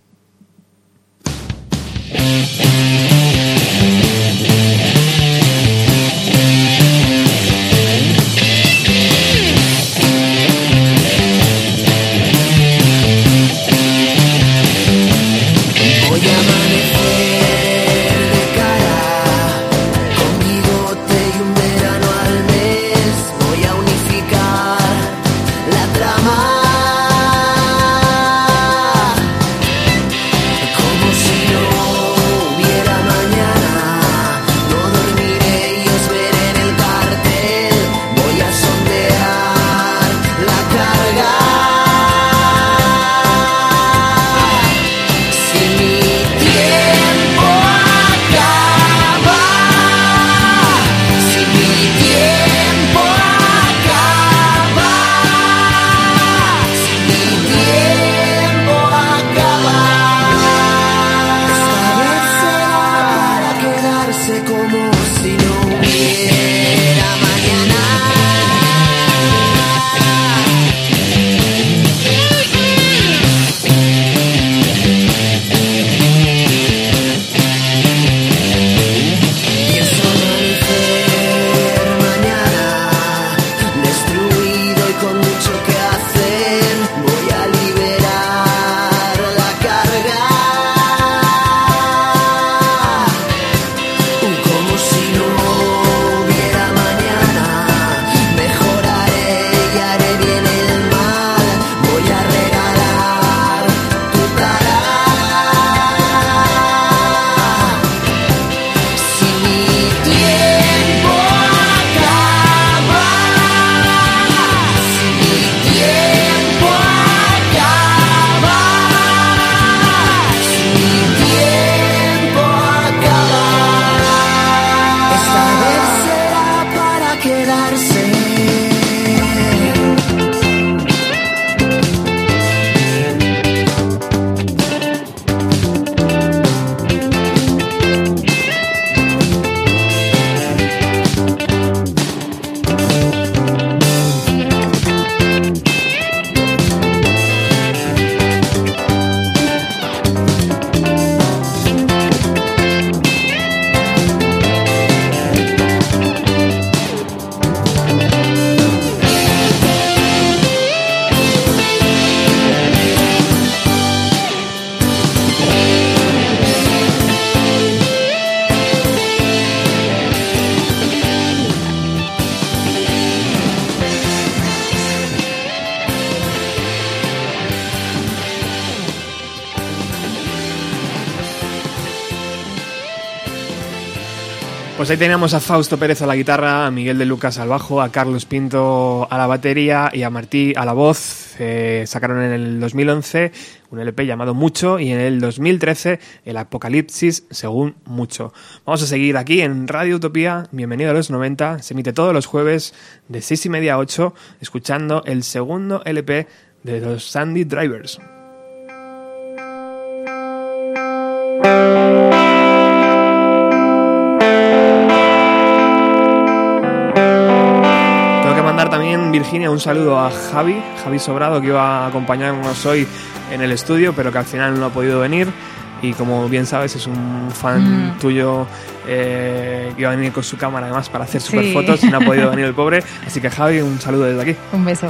Ahí teníamos a Fausto Pérez a la guitarra, a Miguel de Lucas al bajo, a Carlos Pinto a la batería y a Martí a la voz. Eh, sacaron en el 2011 un LP llamado Mucho y en el 2013 el Apocalipsis según Mucho. Vamos a seguir aquí en Radio Utopía, bienvenido a los 90, se emite todos los jueves de 6 y media a 8, escuchando el segundo LP de los Sandy Drivers. También, Virginia, un saludo a Javi, Javi Sobrado, que iba a acompañarnos hoy en el estudio, pero que al final no ha podido venir. Y como bien sabes, es un fan Mm. tuyo eh, que iba a venir con su cámara además para hacer Sí. super fotos y no ha podido venir el pobre. Así que Javi, un saludo desde aquí. Un beso.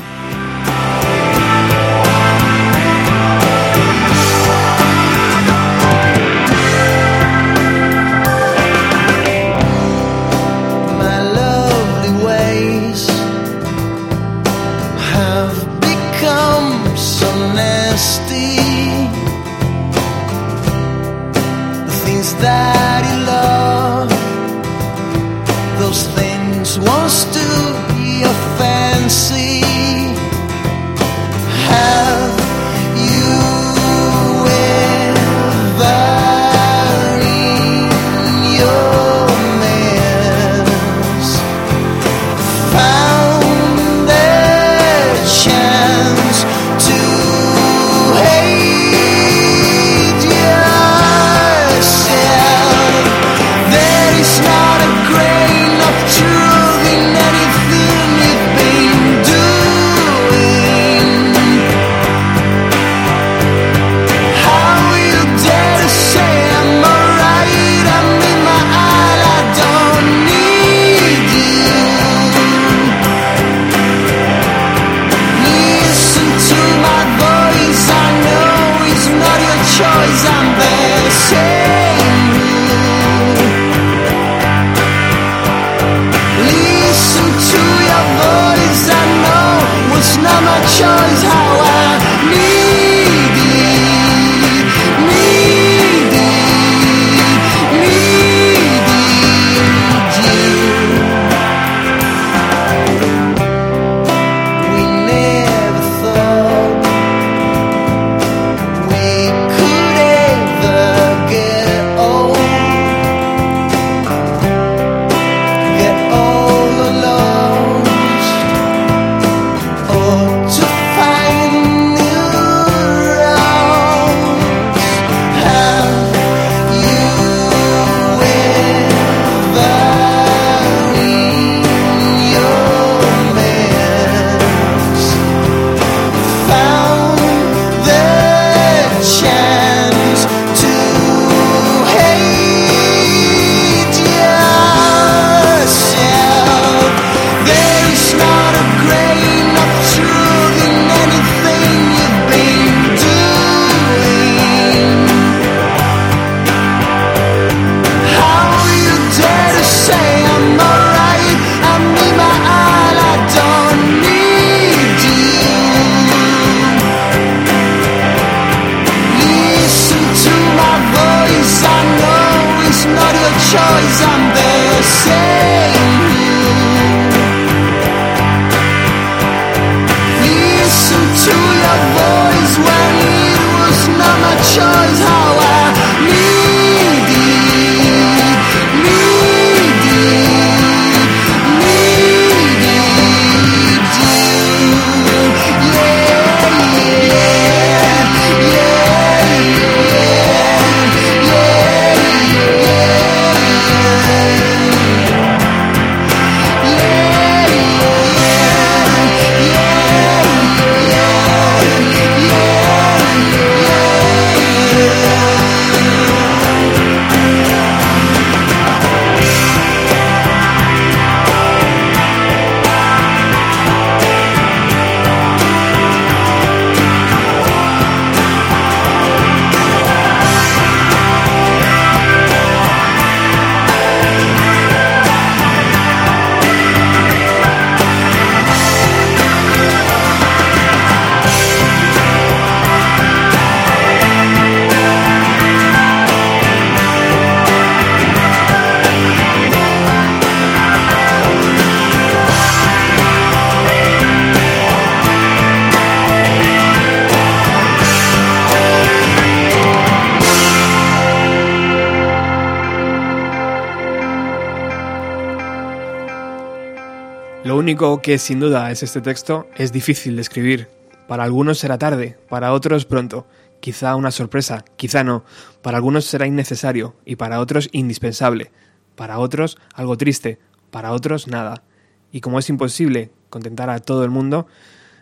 Que sin duda es este texto es difícil de escribir. Para algunos será tarde, para otros pronto. Quizá una sorpresa, quizá no. Para algunos será innecesario y para otros indispensable. Para otros algo triste, para otros nada. Y como es imposible contentar a todo el mundo,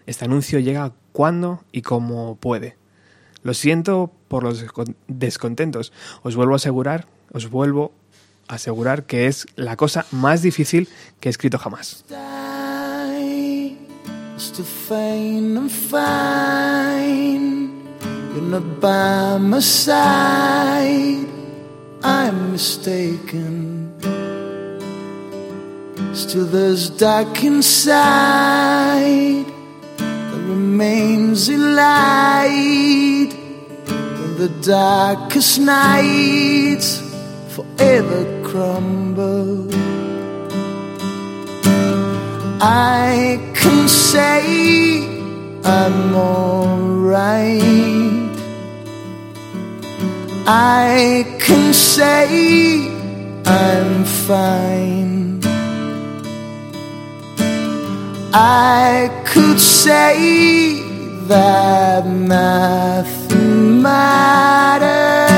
este anuncio llega cuando y como puede. Lo siento por los descon- descontentos. Os vuelvo a asegurar, os vuelvo a asegurar que es la cosa más difícil que he escrito jamás. Is to faint and find you're not by my side. I'm mistaken. Still, there's dark inside that remains in light when the darkest nights forever crumble. I can say I'm alright. I can say I'm fine. I could say that nothing matters.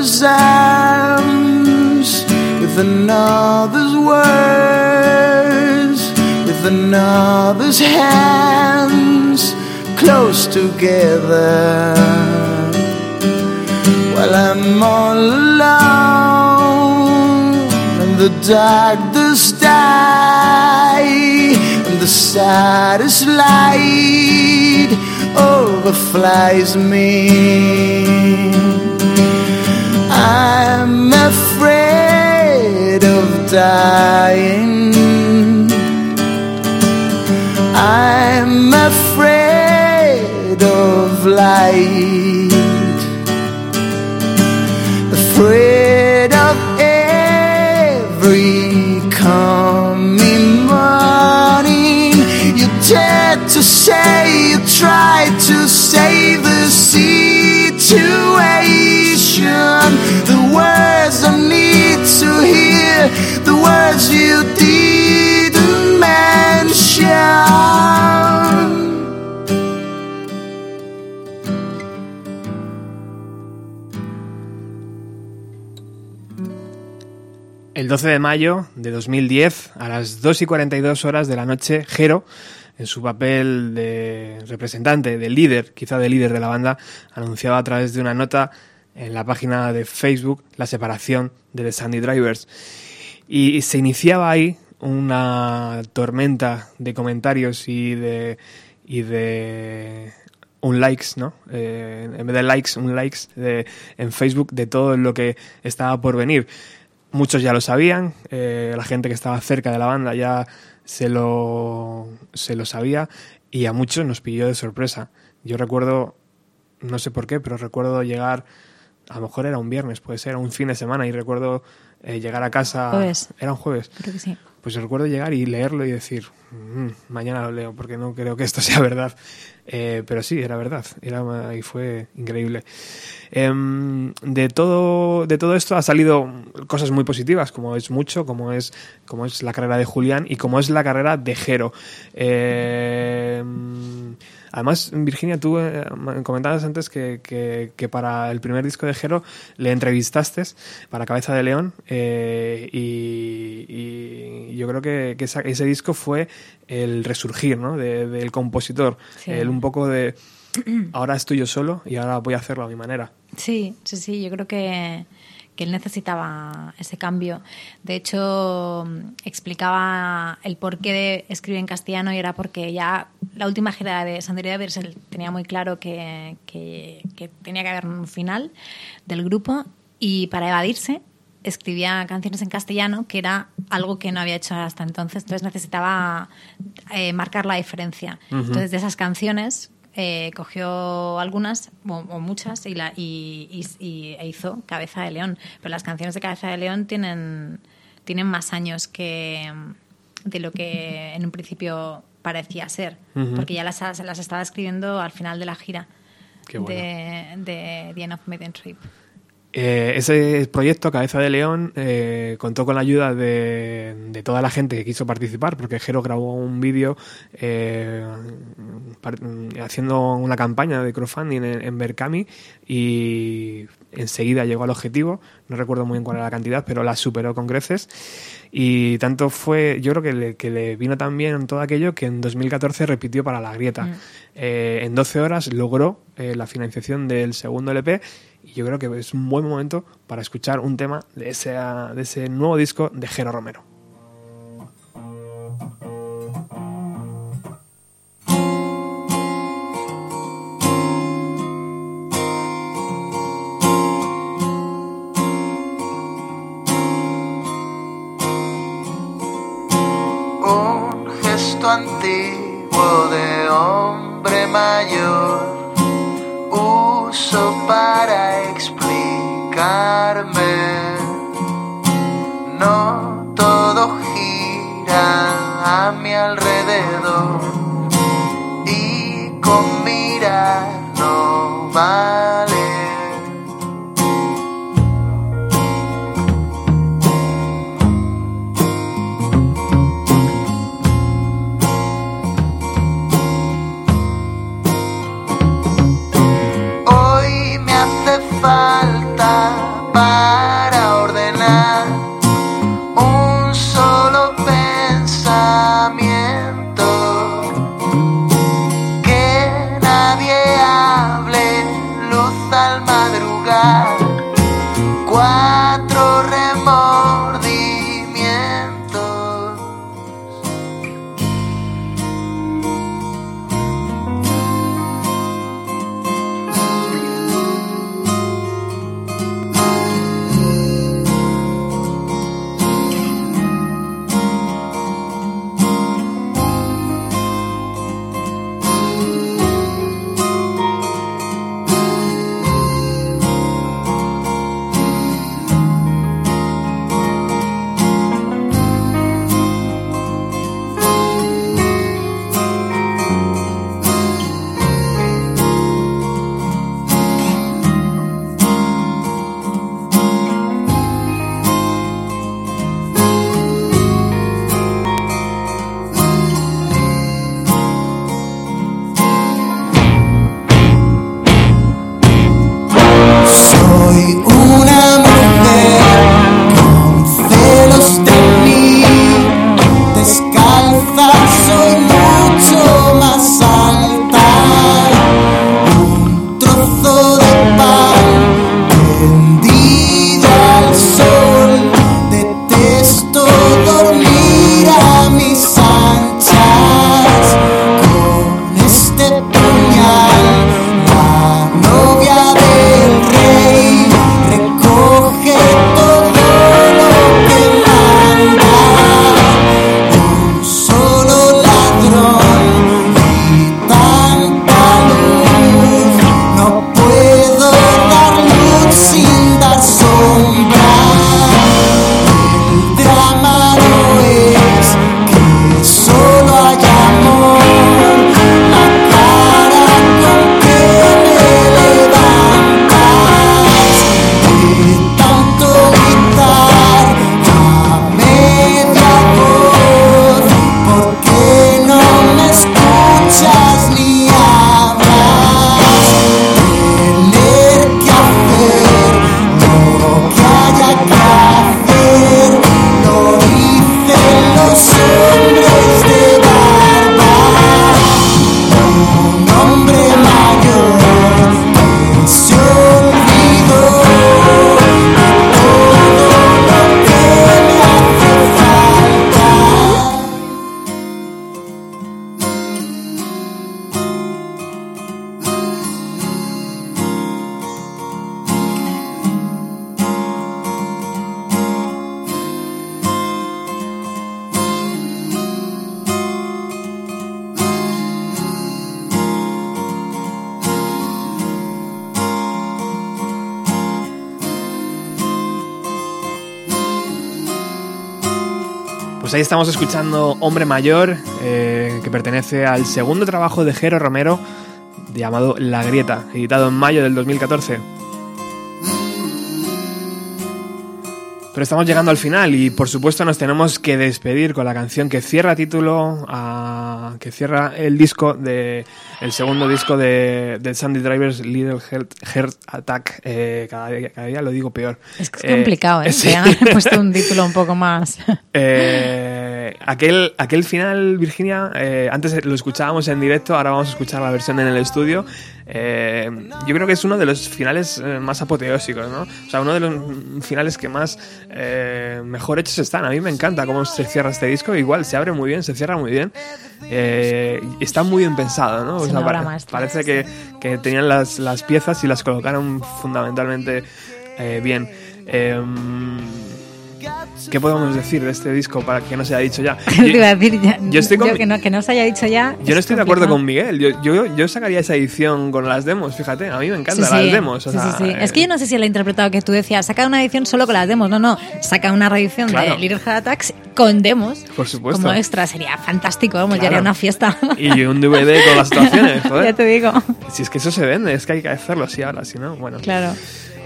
Another's arms, with another's words, with another's hands close together. While I'm all alone, and the darkness die, and the saddest light overflies me. I'm afraid of dying. I'm afraid of light. Afraid of every coming morning. You dared to say you tried to save the situation. The words I need to hear, the words you didn't mention. El 12 de mayo de 2010, a las 2 y 42 horas de la noche, Jero, en su papel de representante, de líder, quizá de líder de la banda, anunciaba a través de una nota en la página de Facebook la separación de The Sandy Drivers. Y se iniciaba ahí una tormenta de comentarios y de, y de un likes, ¿no? Eh, en vez de likes, un likes de, en Facebook de todo lo que estaba por venir. muchos ya lo sabían, eh, la gente que estaba cerca de la banda ya se lo, se lo sabía y a muchos nos pilló de sorpresa. Yo recuerdo, no sé por qué, pero recuerdo llegar, a lo mejor era un viernes, puede ser, un fin de semana, y recuerdo eh, llegar a casa. Jueves. Era un jueves. Creo que sí. Pues recuerdo llegar y leerlo y decir, "Mm, mañana lo leo, porque no creo que esto sea verdad. Eh, pero sí, era verdad, era, y fue increíble. Em, de, todo, de todo esto ha salido cosas muy positivas, como es mucho, como es, como es la carrera de Julián y como es la carrera de Jero. Em, Además, Virginia, tú eh, me comentabas antes que, que- que para el primer disco de Jero le entrevistaste para Cabeza de León eh, y, y yo creo que, que esa- ese disco fue el resurgir ¿no? de- del compositor, Sí. el un poco de ahora estoy yo solo y ahora voy a hacerlo a mi manera. Sí, sí, sí, yo creo que, que él necesitaba ese cambio. De hecho, explicaba el por qué de escribir en castellano y era porque ya la última gira de Santería Beers él tenía muy claro que, que- que tenía que haber un final del grupo y para evadirse escribía canciones en castellano, que era algo que no había hecho hasta entonces, entonces necesitaba eh, marcar la diferencia. Entonces, de esas canciones, eh, cogió algunas o, o muchas y, la, y, y- y- e hizo Cabeza de León. Pero las canciones de Cabeza de León tienen, tienen más años que de lo que en un principio parecía ser, porque ya las, las estaba escribiendo al final de la gira bueno. de, de The End of Maiden Trip. Eh, ese proyecto, Cabeza de León, eh, contó con la ayuda de, de toda la gente que quiso participar, porque Jero grabó un vídeo eh, haciendo una campaña de crowdfunding en, en Berkami y enseguida llegó al objetivo. No recuerdo muy bien cuál era la cantidad, pero la superó con creces. Y tanto fue, yo creo que le, que le vino tan bien todo aquello que en 2014 repitió para La Grieta. Mm. Eh, en 12 horas logró eh, la financiación del segundo LP y yo creo que es un buen momento para escuchar un tema de ese, de ese nuevo disco de Jero Romero. Mayor uso para explicarme. No todo gira a mi alrededor y con mirar no vale estamos escuchando Hombre Mayor, eh, que pertenece al segundo trabajo de Jero Romero, llamado La Grieta, editado en mayo del 2014. Pero estamos llegando al final y por supuesto nos tenemos que despedir con la canción que cierra título, a- que cierra el disco de el segundo disco de, de Sandy Drivers Little Heart, Heart Attack. Eh, cada, día, cada día lo digo peor. Es que es Eh, complicado, ¿eh? sí. Te han puesto un título un poco más. Eh, aquel, aquel final, Virginia, eh, antes lo escuchábamos en directo, ahora vamos a escuchar la versión en el estudio. Eh, yo creo que es uno de los finales eh, más apoteósicos, ¿no? O sea, uno de los finales que más eh, mejor hechos están. A mí me encanta cómo se cierra este disco. Igual, se abre muy bien, se cierra muy bien. Eh, está muy bien pensado, ¿no? O sea, pare- parece que, que tenían las, las piezas y las colocaron fundamentalmente eh, bien. ¿Qué podemos decir de este disco para que no se haya dicho ya? A decir, ya- yo estoy con- que, no, que no se haya dicho ya. Yo no es estoy de acuerdo con Miguel. Yo, yo, yo sacaría esa edición con las demos, fíjate. A mí me encantan Sí, las sí. demos. o Sí, sea, eh, Es que yo no sé si él ha interpretado que tú decías, saca una edición solo con las demos. No, no, saca una reedición Claro. de Little Heart Attacks con demos. Por supuesto. Como extra, sería fantástico, vamos, ya Claro. haría una fiesta. Y un DVD con las actuaciones, ya joder. te digo. Si es que eso se vende, es que hay que hacerlo así ahora, si no, bueno. Claro.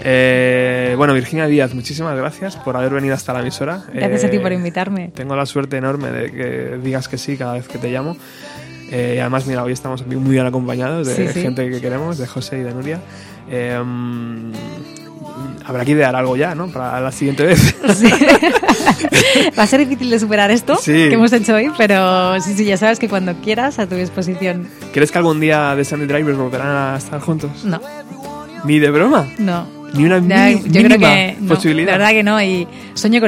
Eh, bueno, Virginia Díaz, muchísimas gracias por haber venido hasta la emisora. Gracias a ti Eh, por invitarme. Tengo la suerte enorme de que digas que sí cada vez que te llamo. Eh, además, mira, hoy estamos aquí muy bien acompañados de Sí, sí. gente que queremos, de José y de Nuria. Eh, habrá que idear algo ya, ¿no? Para la siguiente vez. Sí. Va a ser difícil de superar esto Sí. que hemos hecho hoy, pero sí, sí, ya sabes que cuando quieras, a tu disposición. ¿Crees que algún día de Sandy Drivers volverán a estar juntos? No, Ni de broma. no. Ni una Ya, mini- yo creo mínima que no, posibilidad. la verdad que no, y sueño con